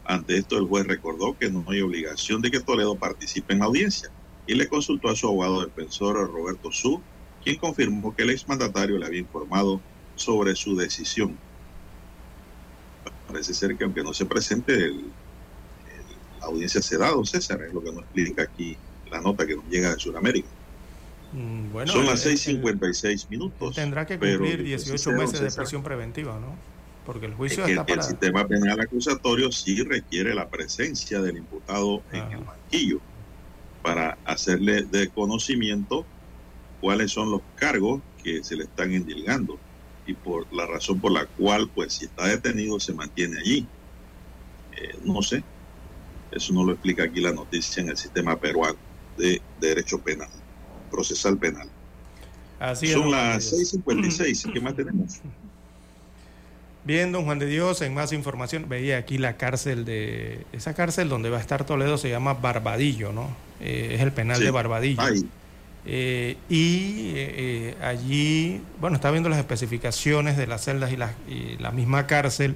Ante esto, el juez recordó que no hay obligación de que Toledo participe en la audiencia y le consultó a su abogado defensor Roberto Su, quien confirmó que el exmandatario le había informado sobre su decisión. Parece ser que aunque no se presente, la audiencia se da, don César, es lo que nos explica aquí la nota que nos llega de Sudamérica. Mm, bueno, Son las el- 6.56 minutos. Tendrá que cumplir yo 18 sincero, meses de prisión preventiva, ¿no? Porque el es juicio que está el, sistema penal acusatorio sí requiere la presencia del imputado en el banquillo para hacerle de conocimiento cuáles son los cargos que se le están indilgando y por la razón por la cual, pues, si está detenido, se mantiene allí. Eh, no sé, eso no lo explica aquí la noticia en el sistema peruano de derecho penal, procesal penal. Así es, Son de las Dios. 6.56, ¿qué más tenemos? Bien, don Juan de Dios, en más información, veía aquí la cárcel de... Esa cárcel donde va a estar Toledo se llama Barbadillo, ¿no? Eh, es el penal Sí. de Barbadillo. Eh, y eh, allí, bueno, está viendo las especificaciones de las celdas y la, y la misma cárcel.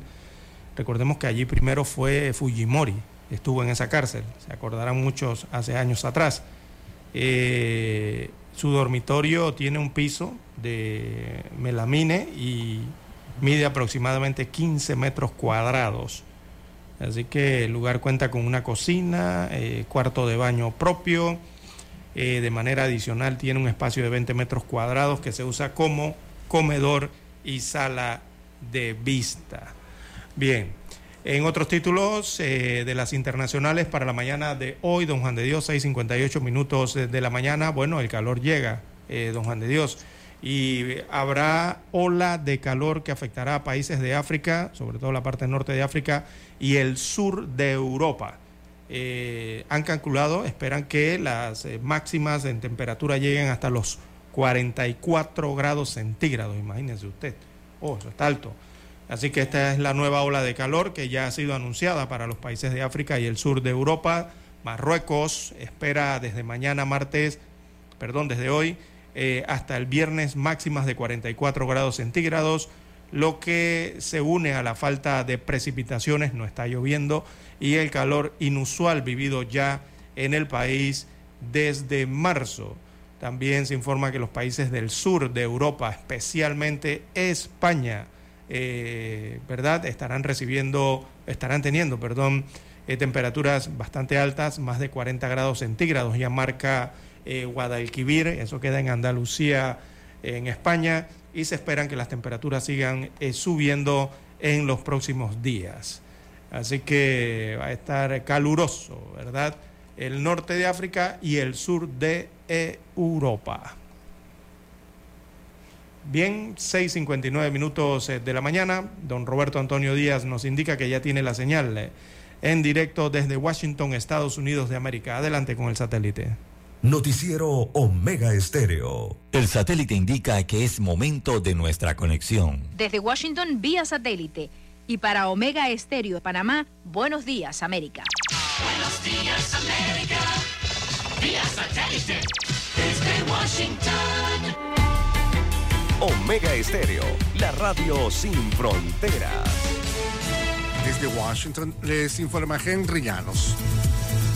Recordemos que allí primero fue Fujimori, estuvo en esa cárcel, se acordarán muchos hace años atrás. Su dormitorio tiene un piso de melamine y mide aproximadamente 15 metros cuadrados. Así que el lugar cuenta con una cocina, eh, cuarto de baño propio. eh, de manera adicional tiene un espacio de 20 metros cuadrados que se usa como comedor y sala de vista. Bien, en otros títulos eh, de las internacionales para la mañana de hoy, don Juan de Dios, 6.58 minutos de la mañana, bueno, el calor llega, don Juan de Dios, y habrá ola de calor que afectará a países de África, sobre todo la parte norte de África y el sur de Europa. Eh, han calculado, esperan que las eh, máximas en temperatura lleguen hasta los 44 grados centígrados, imagínense usted. Oh, eso está alto. Así que esta es la nueva ola de calor que ya ha sido anunciada para los países de África y el sur de Europa. Marruecos espera desde mañana martes, perdón, desde hoy eh, hasta el viernes máximas de 44 grados centígrados, lo que se une a la falta de precipitaciones, no está lloviendo, y el calor inusual vivido ya en el país desde marzo. También se informa que los países del sur de Europa, especialmente España, eh, ¿verdad? Estarán recibiendo, estarán teniendo, perdón, eh, temperaturas bastante altas, más de 40 grados centígrados, ya marca eh, Guadalquivir, eso queda en Andalucía, en España, y se esperan que las temperaturas sigan eh, subiendo en los próximos días. Así que va a estar caluroso, ¿verdad? El norte de África y el sur de Europa. Bien, 6.59 minutos eh, de la mañana. Don Roberto Antonio Díaz nos indica que ya tiene la señal eh, en directo desde Washington, Estados Unidos de América. Adelante con el satélite. Noticiero Omega Estéreo. El satélite indica que es momento de nuestra conexión. Desde Washington vía satélite y para Omega Estéreo de Panamá, buenos días América. Buenos días, América. Vía satélite. Desde Washington. Omega Estéreo, la radio sin fronteras. Desde Washington les informa Henry Llanos.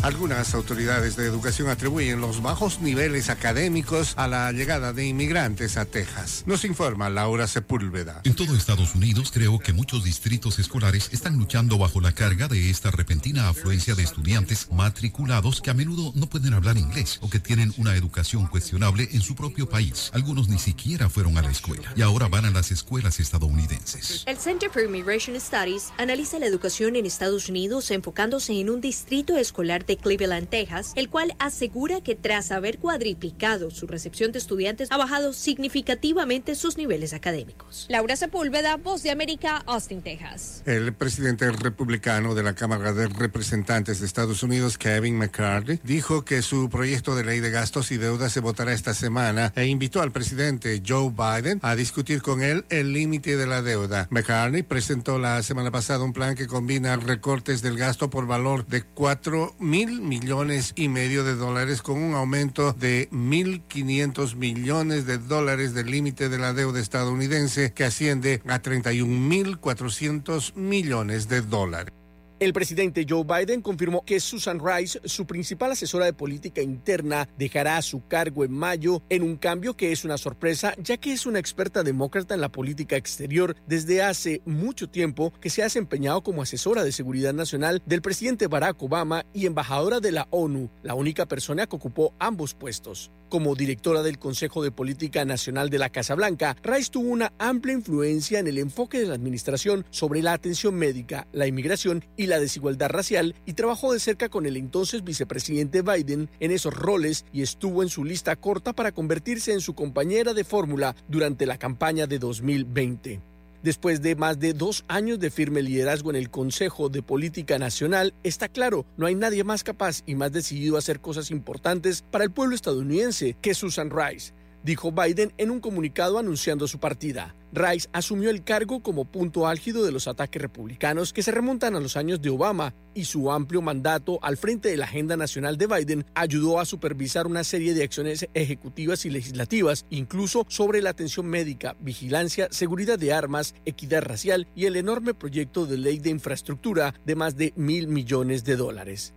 Algunas autoridades de educación atribuyen los bajos niveles académicos a la llegada de inmigrantes a Texas. Nos informa Laura Sepúlveda. En todo Estados Unidos creo que muchos distritos escolares están luchando bajo la carga de esta repentina afluencia de estudiantes matriculados que a menudo no pueden hablar inglés o que tienen una educación cuestionable en su propio país. Algunos ni siquiera fueron a la escuela y ahora van a las escuelas estadounidenses. El Center for Immigration Studies analiza la educación en Estados Unidos enfocándose en un distrito escolar de Cleveland, Texas, el cual asegura que tras haber cuadriplicado su recepción de estudiantes, ha bajado significativamente sus niveles académicos. Laura Sepúlveda, Voz de América, Austin, Texas. El presidente republicano de la Cámara de Representantes de Estados Unidos, Kevin McCarthy, dijo que su proyecto de ley de gastos y deuda se votará esta semana e invitó al presidente Joe Biden a discutir con él el límite de la deuda. McCarthy presentó la semana pasada un plan que combina recortes del gasto por valor de 4 mil millones y medio de dólares con un aumento de 1.500 millones de dólares del límite de la deuda estadounidense que asciende a 31.400 millones de dólares. El presidente Joe Biden confirmó que Susan Rice, su principal asesora de política interna, dejará su cargo en mayo en un cambio que es una sorpresa, ya que es una experta demócrata en la política exterior desde hace mucho tiempo que se ha desempeñado como asesora de seguridad nacional del presidente Barack Obama y embajadora de la ONU, la única persona que ocupó ambos puestos. Como directora del Consejo de Política Nacional de la Casa Blanca, Rice tuvo una amplia influencia en el enfoque de la administración sobre la atención médica, la inmigración y la desigualdad racial y trabajó de cerca con el entonces vicepresidente Biden en esos roles y estuvo en su lista corta para convertirse en su compañera de fórmula durante la campaña de 2020. Después de más de dos años de firme liderazgo en el Consejo de Política Nacional, está claro, no hay nadie más capaz y más decidido a hacer cosas importantes para el pueblo estadounidense que Susan Rice dijo Biden en un comunicado anunciando su partida. Rice asumió el cargo como punto álgido de los ataques republicanos que se remontan a los años de Obama y su amplio mandato al frente de la agenda nacional de Biden ayudó a supervisar una serie de acciones ejecutivas y legislativas, incluso sobre la atención médica, vigilancia, seguridad de armas, equidad racial y el enorme proyecto de ley de infraestructura de más de mil millones de dólares.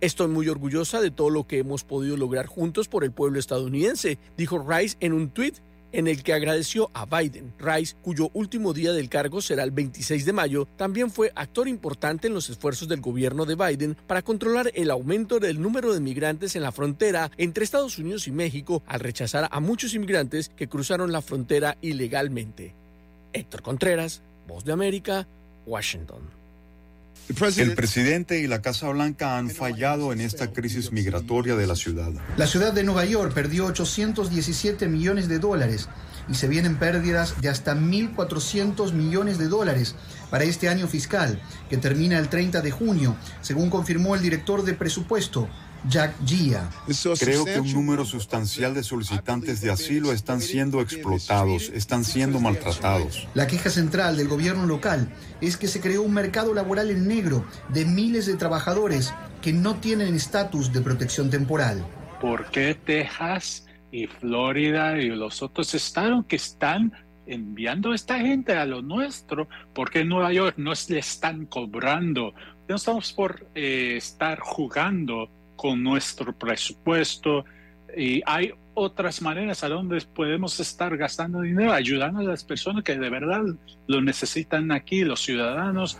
Estoy muy orgullosa de todo lo que hemos podido lograr juntos por el pueblo estadounidense, dijo Rice en un tuit en el que agradeció a Biden. Rice, cuyo último día del cargo será el 26 de mayo, también fue actor importante en los esfuerzos del gobierno de Biden para controlar el aumento del número de migrantes en la frontera entre Estados Unidos y México al rechazar a muchos inmigrantes que cruzaron la frontera ilegalmente. Héctor Contreras, Voz de América, Washington. El presidente y la Casa Blanca han fallado en esta crisis migratoria de la ciudad. La ciudad de Nueva York perdió 817 millones de dólares y se vienen pérdidas de hasta 1.400 millones de dólares para este año fiscal, que termina el 30 de junio, según confirmó el director de presupuesto, Jack Gia. Creo que un número sustancial de solicitantes de asilo están siendo explotados, están siendo maltratados. La queja central del gobierno local es que se creó un mercado laboral en negro de miles de trabajadores que no tienen estatus de protección temporal. ¿Por qué Texas y Florida y los otros estados que están enviando a esta gente a lo nuestro? ¿Por qué Nueva York no le están cobrando? No estamos por eh, estar jugando con nuestro presupuesto y hay otras maneras a donde podemos estar gastando dinero, ayudando a las personas que de verdad lo necesitan aquí, los ciudadanos.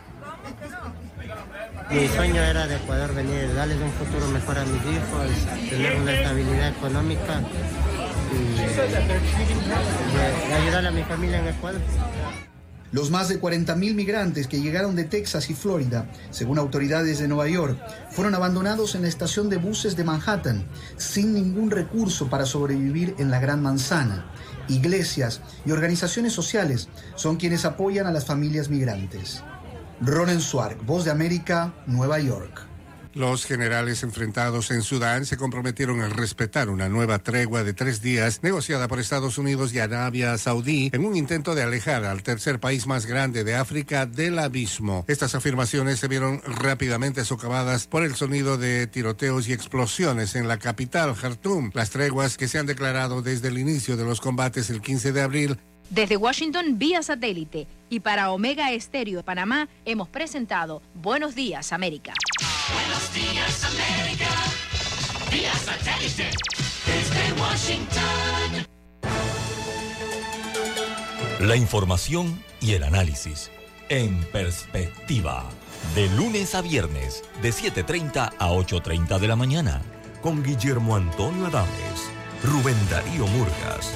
Mi sueño era de poder venir, darles un futuro mejor a mis hijos, tener una estabilidad económica y, y ayudar a mi familia en Ecuador. Los más de 40.000 migrantes que llegaron de Texas y Florida, según autoridades de Nueva York, fueron abandonados en la estación de buses de Manhattan, sin ningún recurso para sobrevivir en la Gran Manzana. Iglesias y organizaciones sociales son quienes apoyan a las familias migrantes. Ronen Swark, Voz de América, Nueva York. Los generales enfrentados en Sudán se comprometieron a respetar una nueva tregua de tres días negociada por Estados Unidos y Arabia Saudí en un intento de alejar al tercer país más grande de África del abismo. Estas afirmaciones se vieron rápidamente socavadas por el sonido de tiroteos y explosiones en la capital, Khartoum. Las treguas que se han declarado desde el inicio de los combates el 15 de abril desde Washington vía satélite y para Omega Estéreo de Panamá hemos presentado Buenos Días América. Buenos días América, vía satélite desde Washington. La información y el análisis en perspectiva. De lunes a viernes, de 7.30 a 8.30 de la mañana. Con Guillermo Antonio Adames, Rubén Darío Murgas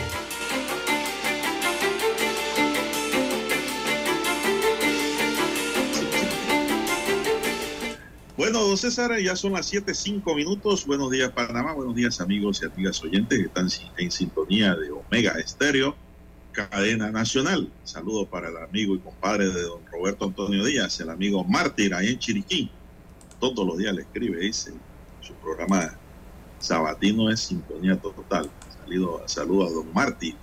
Bueno, don César, ya son las 7, 5 minutos. Buenos días, Panamá. Buenos días, amigos y amigas oyentes que están en sintonía de Omega Estéreo, cadena nacional. Saludo para el amigo y compadre de don Roberto Antonio Díaz, el amigo Mártir, ahí en Chiriquí. Todos los días le escribe, dice, su programa sabatino es sintonía total. Saludo, saludo a don Mártir.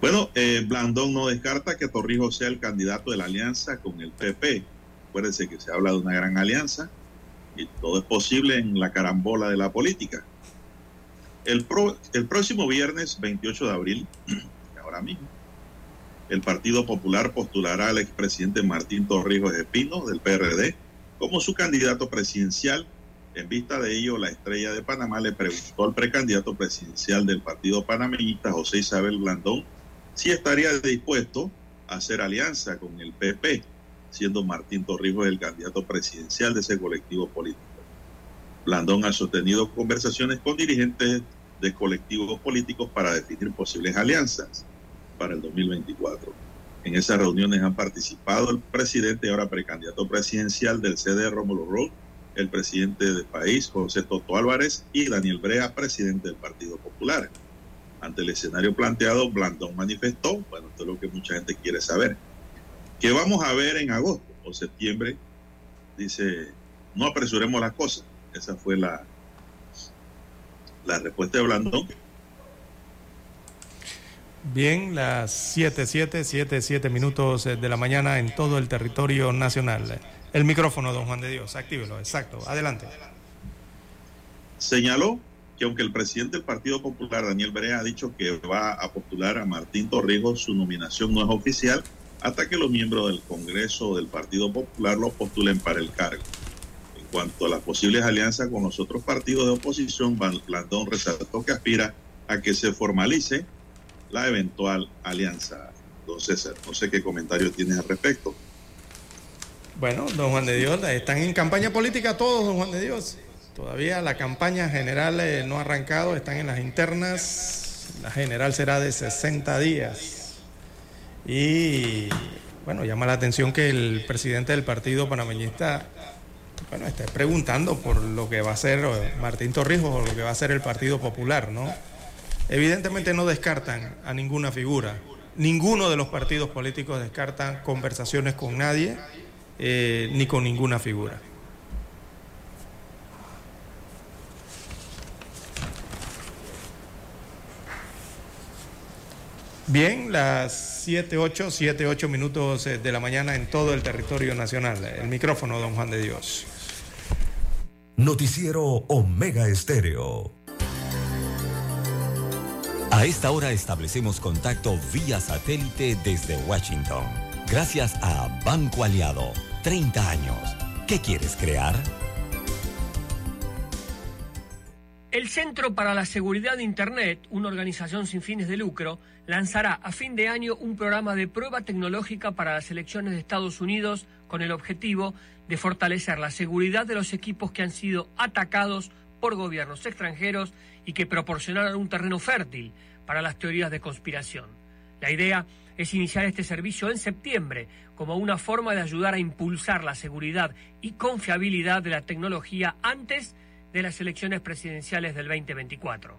Bueno, eh, Blandón no descarta que Torrijos sea el candidato de la alianza con el PP Acuérdense que se habla de una gran alianza y todo es posible en la carambola de la política. El, el próximo viernes 28 de abril, [CLEARS THROAT] ahora mismo, el Partido Popular postulará al expresidente Martín Torrijos Espino del PRD como su candidato presidencial. En vista de ello, la estrella de Panamá le preguntó al precandidato presidencial del Partido Panameñista, José Isabel Blandón, si estaría dispuesto a hacer alianza con el PP, siendo Martín Torrijos el candidato presidencial de ese colectivo político. Blandón ha sostenido conversaciones con dirigentes de colectivos políticos para definir posibles alianzas para el 2024. En esas reuniones han participado el presidente ahora precandidato presidencial del CD, Rómulo Roll, el presidente del país, José Toto Álvarez, y Daniel Brea, presidente del Partido Popular. Ante el escenario planteado, Blandón manifestó, bueno, esto es lo que mucha gente quiere saber, que vamos a ver en agosto o septiembre, dice, no apresuremos las cosas. Esa fue la, la respuesta de Blandón. Bien, las 7, 7, 7, 7 minutos de la mañana en todo el territorio nacional. El micrófono, don Juan de Dios, actívelo, exacto, adelante. Señaló que aunque el presidente del Partido Popular, Daniel Brea, ha dicho que va a postular a Martín Torrijos, su nominación no es oficial hasta que los miembros del Congreso del Partido Popular lo postulen para el cargo. En cuanto a las posibles alianzas con los otros partidos de oposición, Blandón resaltó que aspira a que se formalice la eventual alianza. Don César, no sé qué comentario tienes al respecto. Bueno, don Juan de Dios, están en campaña política todos, don Juan de Dios. Todavía la campaña general eh, no ha arrancado, están en las internas. La general será de 60 días. Y bueno, llama la atención que el presidente del partido panameñista bueno, esté preguntando por lo que va a eh, Martín Torrijos o lo que va a hacer el Partido Popular, ¿no? Evidentemente no descartan a ninguna figura. Ninguno de los partidos políticos descartan conversaciones con nadie eh, ni con ninguna figura. Bien, las 7, 8, 7, 8 minutos eh, de la mañana en todo el territorio nacional. El micrófono, don Juan de Dios. Noticiero Omega Estéreo. A esta hora establecemos contacto vía satélite desde Washington. Gracias a Banco Aliado. 30 años. ¿Qué quieres crear? El Centro para la Seguridad de Internet, una organización sin fines de lucro, lanzará a fin de año un programa de prueba tecnológica para las elecciones de Estados Unidos con el objetivo de fortalecer la seguridad de los equipos que han sido atacados por gobiernos extranjeros y que proporcionaron un terreno fértil para las teorías de conspiración. La idea es iniciar este servicio en septiembre como una forma de ayudar a impulsar la seguridad y confiabilidad de la tecnología antes de las elecciones presidenciales del 2024.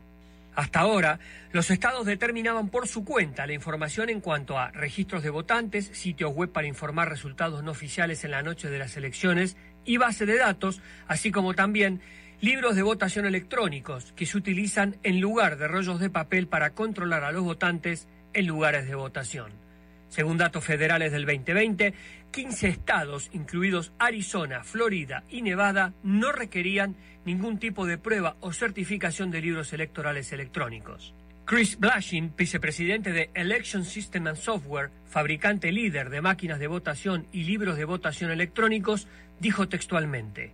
Hasta ahora, los estados determinaban por su cuenta la información en cuanto a registros de votantes, sitios web para informar resultados no oficiales en la noche de las elecciones y base de datos, así como también libros de votación electrónicos que se utilizan en lugar de rollos de papel para controlar a los votantes en lugares de votación. Según datos federales del 2020, 15 estados, incluidos Arizona, Florida y Nevada, no requerían ningún tipo de prueba o certificación de libros electorales electrónicos. Chris Blashin, vicepresidente de Election System and Software, fabricante líder de máquinas de votación y libros de votación electrónicos, dijo textualmente,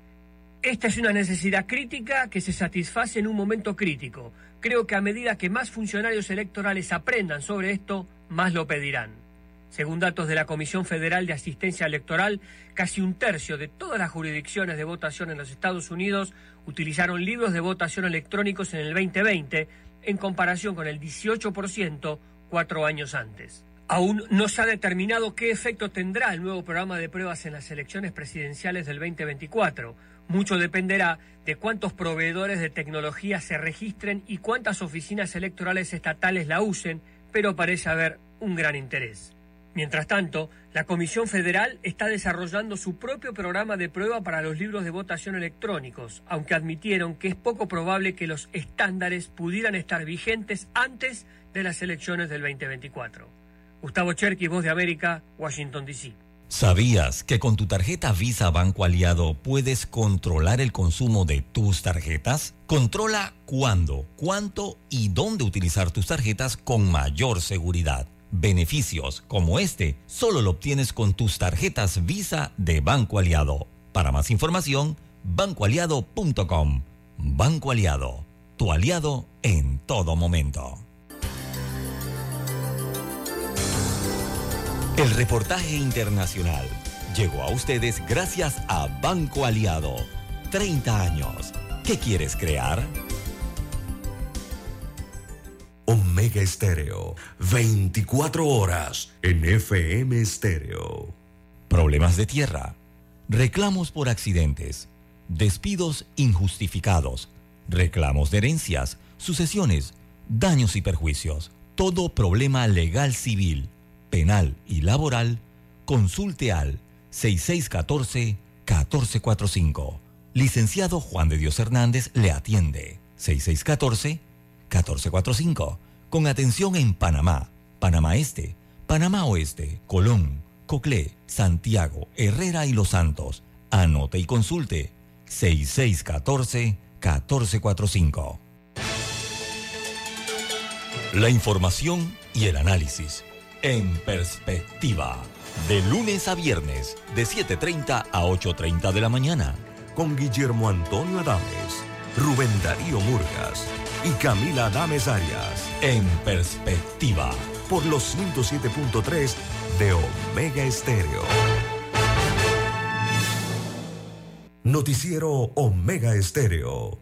esta es una necesidad crítica que se satisface en un momento crítico. Creo que a medida que más funcionarios electorales aprendan sobre esto, más lo pedirán. Según datos de la Comisión Federal de Asistencia Electoral, casi un tercio de todas las jurisdicciones de votación en los Estados Unidos utilizaron libros de votación electrónicos en el 2020, en comparación con el 18% cuatro años antes. Aún no se ha determinado qué efecto tendrá el nuevo programa de pruebas en las elecciones presidenciales del 2024. Mucho dependerá de cuántos proveedores de tecnología se registren y cuántas oficinas electorales estatales la usen, pero parece haber un gran interés. Mientras tanto, la Comisión Federal está desarrollando su propio programa de prueba para los libros de votación electrónicos, aunque admitieron que es poco probable que los estándares pudieran estar vigentes antes de las elecciones del 2024. Gustavo Cherky, Voz de América, Washington, D.C. ¿Sabías que con tu tarjeta Visa Banco Aliado puedes controlar el consumo de tus tarjetas? Controla cuándo, cuánto y dónde utilizar tus tarjetas con mayor seguridad. Beneficios como este solo lo obtienes con tus tarjetas Visa de Banco Aliado. Para más información, bancoaliado.com. Banco Aliado, tu aliado en todo momento. El reportaje internacional llegó a ustedes gracias a Banco Aliado. 30 años. ¿Qué quieres crear? Omega Estéreo, 24 horas en FM Estéreo. Problemas de tierra, reclamos por accidentes, despidos injustificados, reclamos de herencias, sucesiones, daños y perjuicios. Todo problema legal civil, penal y laboral, consulte al 6614-1445. Licenciado Juan de Dios Hernández le atiende. 6614-1445. Con atención en Panamá, Panamá Este, Panamá Oeste, Colón, Coclé, Santiago, Herrera y Los Santos. Anote y consulte 6614-1445. La información y el análisis en perspectiva. De lunes a viernes, de 7.30 a 8.30 de la mañana. Con Guillermo Antonio Adames, Rubén Darío Murgas y Camila Adames Arias. En perspectiva. Por los 107.3 de Omega Estéreo. Noticiero Omega Estéreo.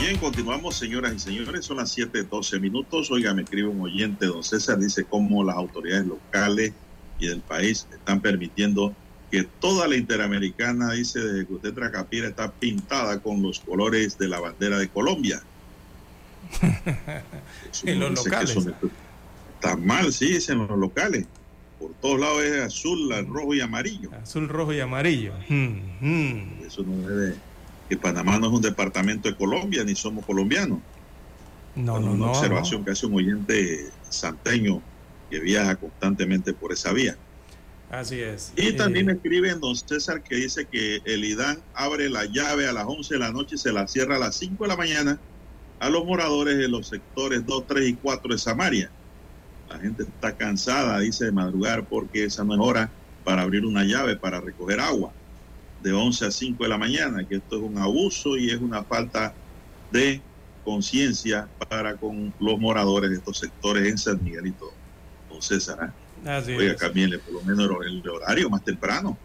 Bien, continuamos, señoras y señores. Son las 7:12 minutos. Oiga, me escribe un oyente, don César, dice cómo las autoridades locales y del país están permitiendo que toda la interamericana, dice, desde que usted Tracapira, está pintada con los colores de la bandera de Colombia. [LAUGHS] en los locales. Está mal, sí, dicen los locales. Por todos lados es azul, rojo y amarillo. Azul, rojo y amarillo. Hmm, hmm. Eso no debe que Panamá no es un departamento de Colombia, ni somos colombianos. No, no, una no. observación que hace un oyente santeño que viaja constantemente por esa vía. Así es. Y Eh, también me escribe don César que dice que el IDAN abre la llave a las 11 de la noche y se la cierra a las 5 de la mañana a los moradores de los sectores 2, 3 y 4 de Samaria. La gente está cansada, dice, de madrugar porque esa no es hora para abrir una llave para recoger agua de 11 a 5 de la mañana, que esto es un abuso y es una falta de conciencia para con los moradores de estos sectores en San Miguelito. Don César, ¿ah? Así oiga, cámbienle por lo menos el horario más temprano.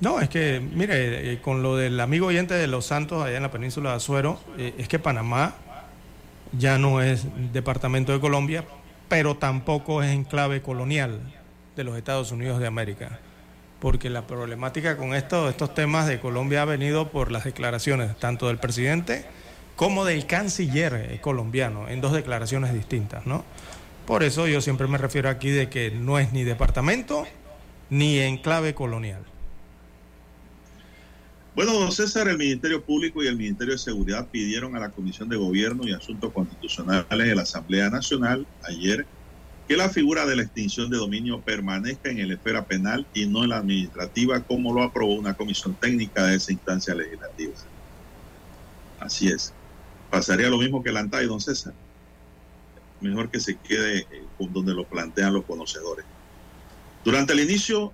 No, es que, mire, eh, con lo del amigo oyente de Los Santos allá en la península de Azuero, eh, es que Panamá ya no es departamento de Colombia, pero tampoco es enclave colonial de los Estados Unidos de América. Porque la problemática con esto, estos temas de Colombia ha venido por las declaraciones tanto del presidente como del canciller eh, colombiano en dos declaraciones distintas, ¿no? Por eso yo siempre me refiero aquí de que no es ni departamento ni enclave colonial. Bueno, don César, el Ministerio Público y el Ministerio de Seguridad pidieron a la Comisión de Gobierno y Asuntos Constitucionales de la Asamblea Nacional ayer que la figura de la extinción de dominio permanezca en la esfera penal y no en la administrativa, como lo aprobó una comisión técnica de esa instancia legislativa. Así es. Pasaría lo mismo que el ANTAI, don César. Mejor que se quede eh, con donde lo plantean los conocedores. Durante el inicio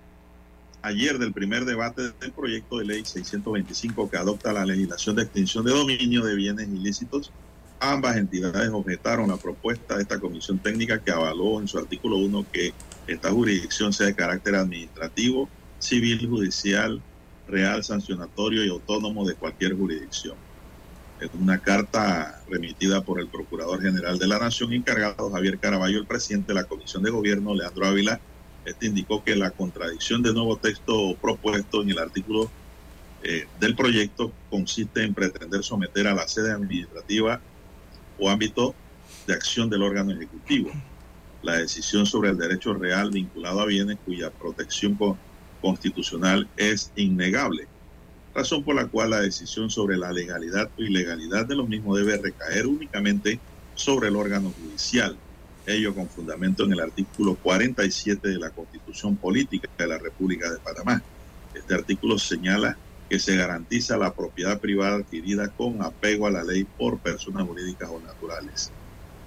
ayer del primer debate del proyecto de ley 625 que adopta la legislación de extinción de dominio de bienes ilícitos, ambas entidades objetaron la propuesta de esta comisión técnica que avaló en su artículo 1 que esta jurisdicción sea de carácter administrativo, civil, judicial, real, sancionatorio y autónomo de cualquier jurisdicción. En una carta remitida por el Procurador General de la Nación, encargado Javier Caraballo, el presidente de la Comisión de Gobierno, Leandro Ávila, este indicó que la contradicción del nuevo texto propuesto en el artículo eh, del proyecto consiste en pretender someter a la sede administrativa o ámbito de acción del órgano ejecutivo. La decisión sobre el derecho real vinculado a bienes cuya protección co- constitucional es innegable, razón por la cual la decisión sobre la legalidad o ilegalidad de los mismos debe recaer únicamente sobre el órgano judicial. ello con fundamento en el artículo 47 de la Constitución Política de la República de Panamá. Este artículo señala que se garantiza la propiedad privada adquirida con apego a la ley por personas jurídicas o naturales.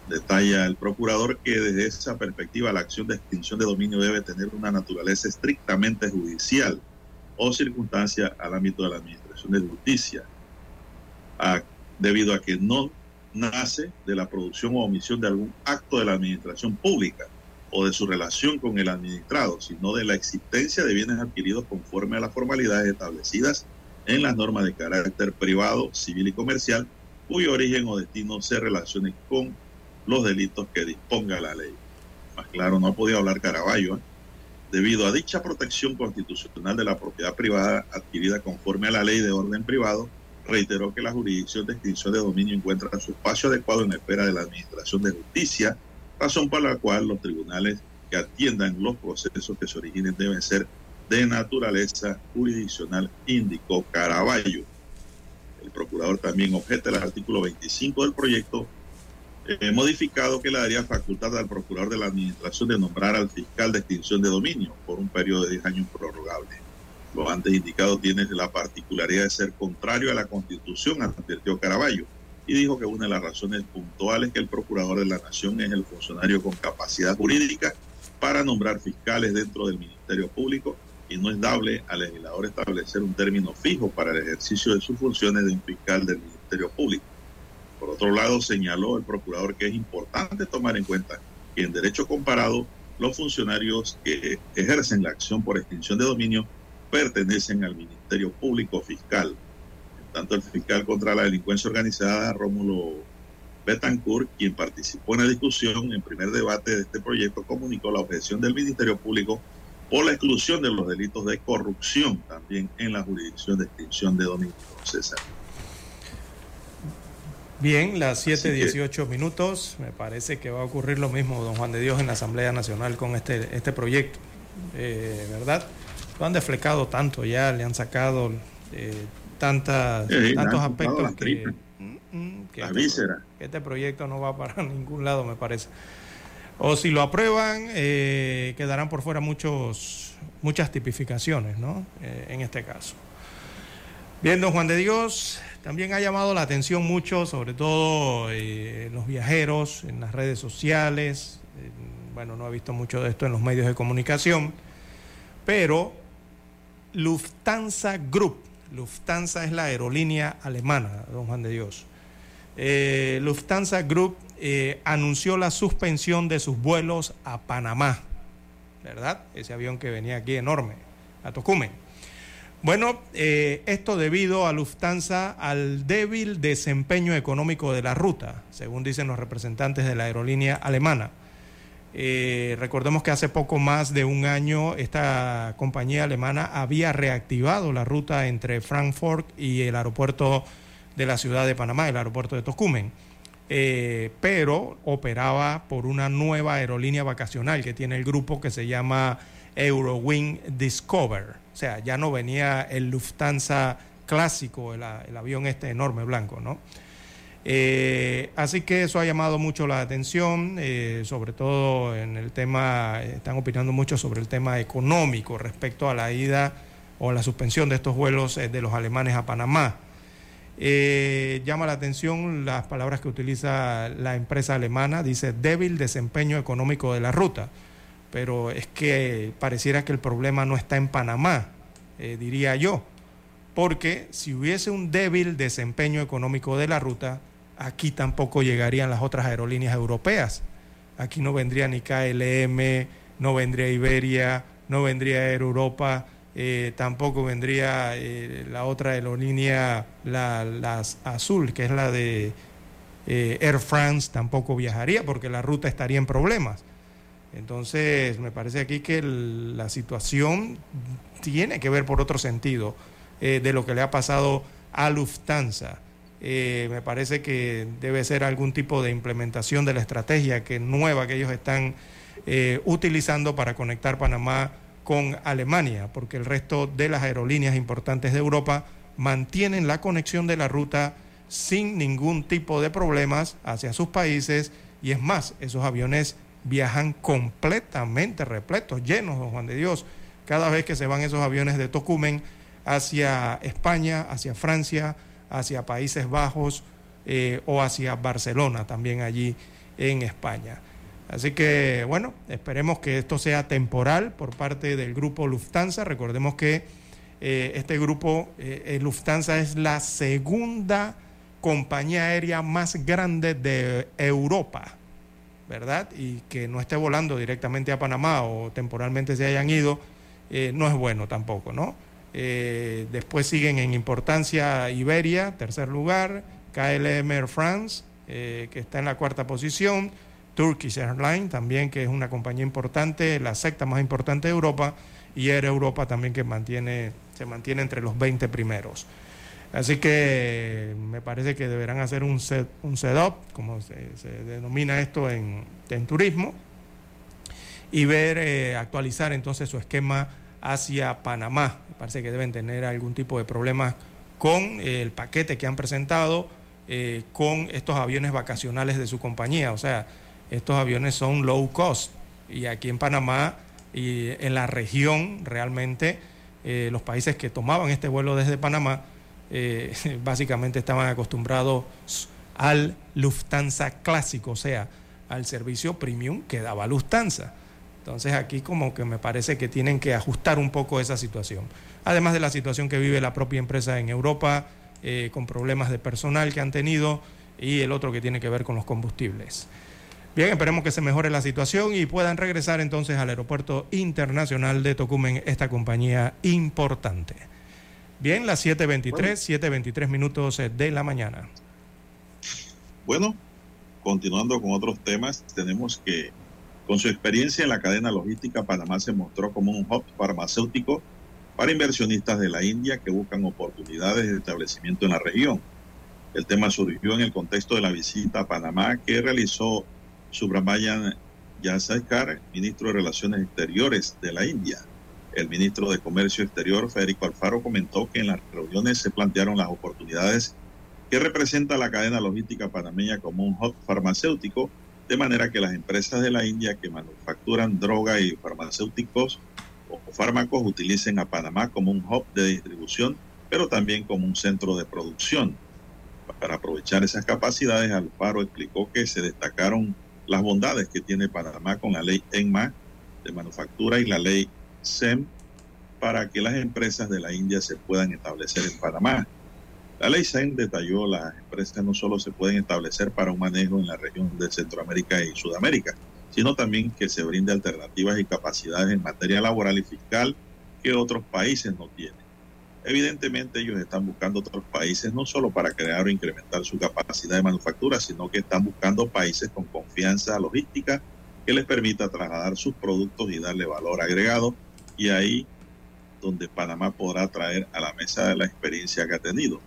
Detalla el procurador que desde esa perspectiva la acción de extinción de dominio debe tener una naturaleza estrictamente judicial o circunstancia al ámbito de la Administración de Justicia, debido a que no nace de la producción o omisión de algún acto de la Administración Pública o de su relación con el administrado, sino de la existencia de bienes adquiridos conforme a las formalidades establecidas en las normas de carácter privado, civil y comercial, cuyo origen o destino se relacione con los delitos que disponga la ley. Más claro, no ha podido hablar Caraballo. ¿eh? Debido a dicha protección constitucional de la propiedad privada adquirida conforme a la ley de orden privado, reiteró que la jurisdicción de extinción de dominio encuentra su espacio adecuado en la espera de la Administración de Justicia, razón por la cual los tribunales que atiendan los procesos que se originen deben ser de naturaleza jurisdiccional, indicó Caraballo. El procurador también objeta el artículo 25 del proyecto eh, modificado que le daría facultad al procurador de la administración de nombrar al fiscal de extinción de dominio por un periodo de 10 años prorrogable. Lo antes indicado tiene la particularidad de ser contrario a la Constitución, advirtió Caraballo, y dijo que una de las razones puntuales que el procurador de la Nación es el funcionario con capacidad jurídica para nombrar fiscales dentro del Ministerio Público y no es dable al legislador establecer un término fijo para el ejercicio de sus funciones de un fiscal del Ministerio Público. Por otro lado, señaló el procurador que es importante tomar en cuenta que en derecho comparado los funcionarios que ejercen la acción por extinción de dominio pertenecen al Ministerio Público Fiscal. En tanto, el fiscal contra la delincuencia organizada, Rómulo Betancourt, quien participó en la discusión en primer debate de este proyecto, comunicó la objeción del Ministerio Público por la exclusión de los delitos de corrupción también en la jurisdicción de extinción de dominio. César. Bien, las 7.18 minutos. Me parece que va a ocurrir lo mismo, don Juan de Dios, en la Asamblea Nacional con este, este proyecto. Eh, ¿Verdad? Lo han deflecado tanto ya, le han sacado eh, tantas, tantos aspectos que, mm, mm, que, este, que, este, proyecto no va [LAUGHS] para ningún lado, me parece. O si lo aprueban, eh, quedarán por fuera muchos, muchas tipificaciones, ¿no? en este caso. Bien, don Juan de Dios, también ha llamado la atención mucho, sobre todo eh, los viajeros en las redes sociales. bueno, no he visto mucho de esto en los medios de comunicación, pero Lufthansa Group, Lufthansa es la aerolínea alemana, don Juan de Dios. Eh, Lufthansa Group eh, anunció la suspensión de sus vuelos a Panamá, ¿verdad? Ese avión que venía aquí enorme, a Tocumen. Bueno, eh, esto debido a Lufthansa al débil desempeño económico de la ruta, según dicen los representantes de la aerolínea alemana. Eh, recordemos que hace poco más de un año esta compañía alemana había reactivado la ruta entre Frankfurt y el aeropuerto de la ciudad de Panamá, el aeropuerto de Tocumen, eh, pero operaba por una nueva aerolínea vacacional que tiene el grupo que se llama Eurowing Discover. O sea, ya no venía el Lufthansa clásico, el, avión este enorme blanco, ¿no? Eh, así que eso ha llamado mucho la atención, eh, sobre todo en el tema, están opinando mucho sobre el tema económico respecto a la ida o la suspensión de estos vuelos eh, de los alemanes a Panamá. llama la atención las palabras que utiliza la empresa alemana, dice débil desempeño económico de la ruta pero es que pareciera que el problema no está en Panamá, eh, diría yo, porque si hubiese un débil desempeño económico de la ruta, aquí tampoco llegarían las otras aerolíneas europeas. Aquí no vendría ni KLM, no vendría Iberia, no vendría Air Europa, eh, tampoco vendría eh, la otra aerolínea, la, la, azul, que es la de Air France, tampoco viajaría porque la ruta estaría en problemas. Entonces, me parece aquí que la situación tiene que ver por otro sentido eh, de lo que le ha pasado a Lufthansa. Eh, me parece que debe ser algún tipo de implementación de la estrategia que nueva que ellos están eh, utilizando para conectar Panamá con Alemania, porque el resto de las aerolíneas importantes de Europa mantienen la conexión de la ruta sin ningún tipo de problemas hacia sus países y es más, esos aviones viajan completamente repletos, llenos, don Juan de Dios, cada vez que se van esos aviones de Tocumen hacia España, hacia Francia, hacia Países Bajos eh, o hacia Barcelona, también allí en España. Así que bueno, esperemos que esto sea temporal por parte del grupo Lufthansa. Recordemos que eh, este grupo eh, Lufthansa es la segunda compañía aérea más grande de Europa, ¿verdad? Y que no esté volando directamente a Panamá o temporalmente se hayan ido, no es bueno tampoco, ¿no? después siguen en importancia Iberia, tercer lugar, KLM Air France, que está en la cuarta posición, Turkish Airlines también, que es una compañía importante, la secta más importante de Europa, y Air Europa también que mantiene, se mantiene entre los 20 primeros. Así que me parece que deberán hacer un, set, un setup, como se, denomina esto en, turismo, y ver, eh, actualizar entonces su esquema hacia Panamá. Me parece que deben tener algún tipo de problema con el paquete que han presentado, eh, con estos aviones vacacionales de su compañía. O sea, estos aviones son low cost y aquí en Panamá y en la región realmente eh, los países que tomaban este vuelo desde Panamá eh, [LAUGHS] básicamente estaban acostumbrados al Lufthansa clásico, o sea, al servicio premium que daba Lufthansa. Entonces aquí como que me parece que tienen que ajustar un poco esa situación. Además de la situación que vive la propia empresa en Europa, eh, con problemas de personal que han tenido y el otro que tiene que ver con los combustibles. Bien, esperemos que se mejore la situación y puedan regresar entonces al Aeropuerto Internacional de Tocumen, esta compañía importante. Bien, las 7.23, 7.23 minutos de la mañana. Bueno, continuando con otros temas, tenemos que con su experiencia en la cadena logística, Panamá se mostró como un hub farmacéutico para inversionistas de la India que buscan oportunidades de establecimiento en la región. El tema surgió en el contexto de la visita a Panamá que realizó Subramanian Jaishankar, ministro de Relaciones Exteriores de la India. El ministro de Comercio Exterior, Federico Alfaro, comentó que en las reuniones se plantearon las oportunidades que representa la cadena logística panameña como un hub farmacéutico, de manera que las empresas de la India que manufacturan droga y farmacéuticos o fármacos utilicen a Panamá como un hub de distribución, pero también como un centro de producción. Para aprovechar esas capacidades, Alfaro explicó que se destacaron las bondades que tiene Panamá con la ley ENMA de manufactura y la ley SEM para que las empresas de la India se puedan establecer en Panamá. La ley SEM detalló las empresas no solo se pueden establecer para un manejo en la región de Centroamérica y Sudamérica, sino también que se brinde alternativas y capacidades en materia laboral y fiscal que otros países no tienen. Evidentemente ellos están buscando otros países no solo para crear o incrementar su capacidad de manufactura, sino que están buscando países con confianza logística que les permita trasladar sus productos y darle valor agregado. Y ahí donde Panamá podrá traer a la mesa la experiencia que ha tenido.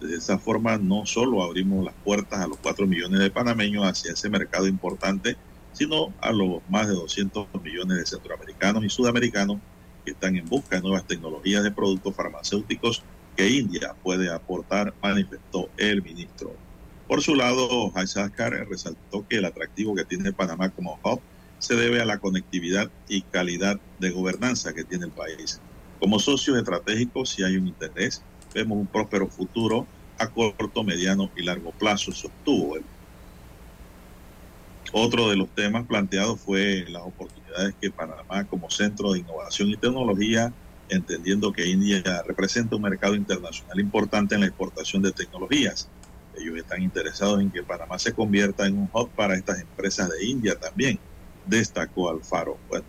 De esa forma no solo abrimos las puertas a los 4 millones de panameños hacia ese mercado importante, sino a los más de 200 millones de centroamericanos y sudamericanos que están en busca de nuevas tecnologías de productos farmacéuticos que India puede aportar, manifestó el ministro. Por su lado, Haishakar resaltó que el atractivo que tiene Panamá como hub se debe a la conectividad y calidad de gobernanza que tiene el país. Como socios estratégicos, si hay un interés, vemos un próspero futuro a corto, mediano y largo plazo, sostuvo él. Otro de los temas planteados fue las oportunidades que Panamá como centro de innovación y tecnología, entendiendo que India representa un mercado internacional importante en la exportación de tecnologías. Ellos están interesados en que Panamá se convierta en un hub para estas empresas de India también, destacó Alfaro. Bueno,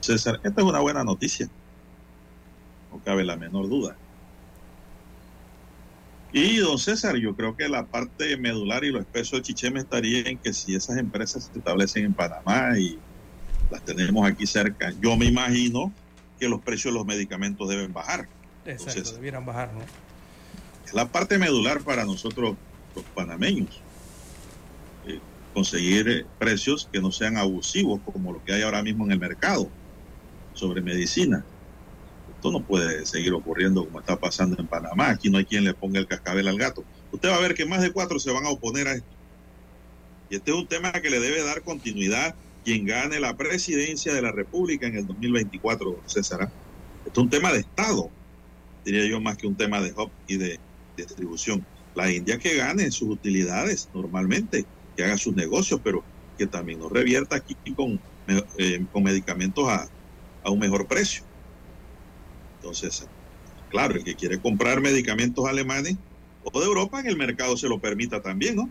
César, esta es una buena noticia, no cabe la menor duda. Y don César, yo creo que la parte medular y lo espeso de Chicheme estaría en que si esas empresas se establecen en Panamá y las tenemos aquí cerca, yo me imagino que los precios de los medicamentos deben bajar. Exacto, debieran bajar, ¿no? Es la parte medular para nosotros los panameños. Conseguir eh, precios que no sean abusivos como lo que hay ahora mismo en el mercado sobre medicina. Esto no puede seguir ocurriendo como está pasando en Panamá. Aquí no hay quien le ponga el cascabel al gato. Usted va a ver que más de cuatro se van a oponer a esto. Y este es un tema que le debe dar continuidad quien gane la presidencia de la República en el 2024, César. ¿ah? Esto es un tema de Estado, diría yo, más que un tema de hub y de distribución. La India que gane sus utilidades normalmente, que haga sus negocios, pero que también nos revierta aquí con, eh, con medicamentos a, a un mejor precio. Entonces, claro, el que quiere comprar medicamentos alemanes o de Europa en el mercado se lo permita también, ¿no?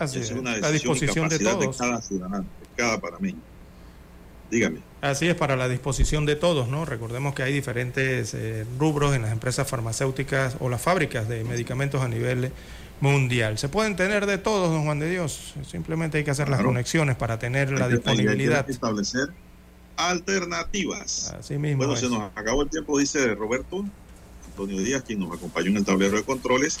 Así es, es una la decisión y disposición de todos. cada ciudadano, de cada panameño. Dígame. Así es, para la disposición de todos, ¿no? Recordemos que hay diferentes eh, rubros en las empresas farmacéuticas o las fábricas de medicamentos a nivel mundial. Se pueden tener de todos, don Juan de Dios. Simplemente hay que hacer las conexiones para tener la Hay que- hay que disponibilidad. establecer alternativas. Así mismo Bueno, es. se nos acabó el tiempo, dice Roberto Antonio Díaz, quien nos acompañó en el tablero de controles.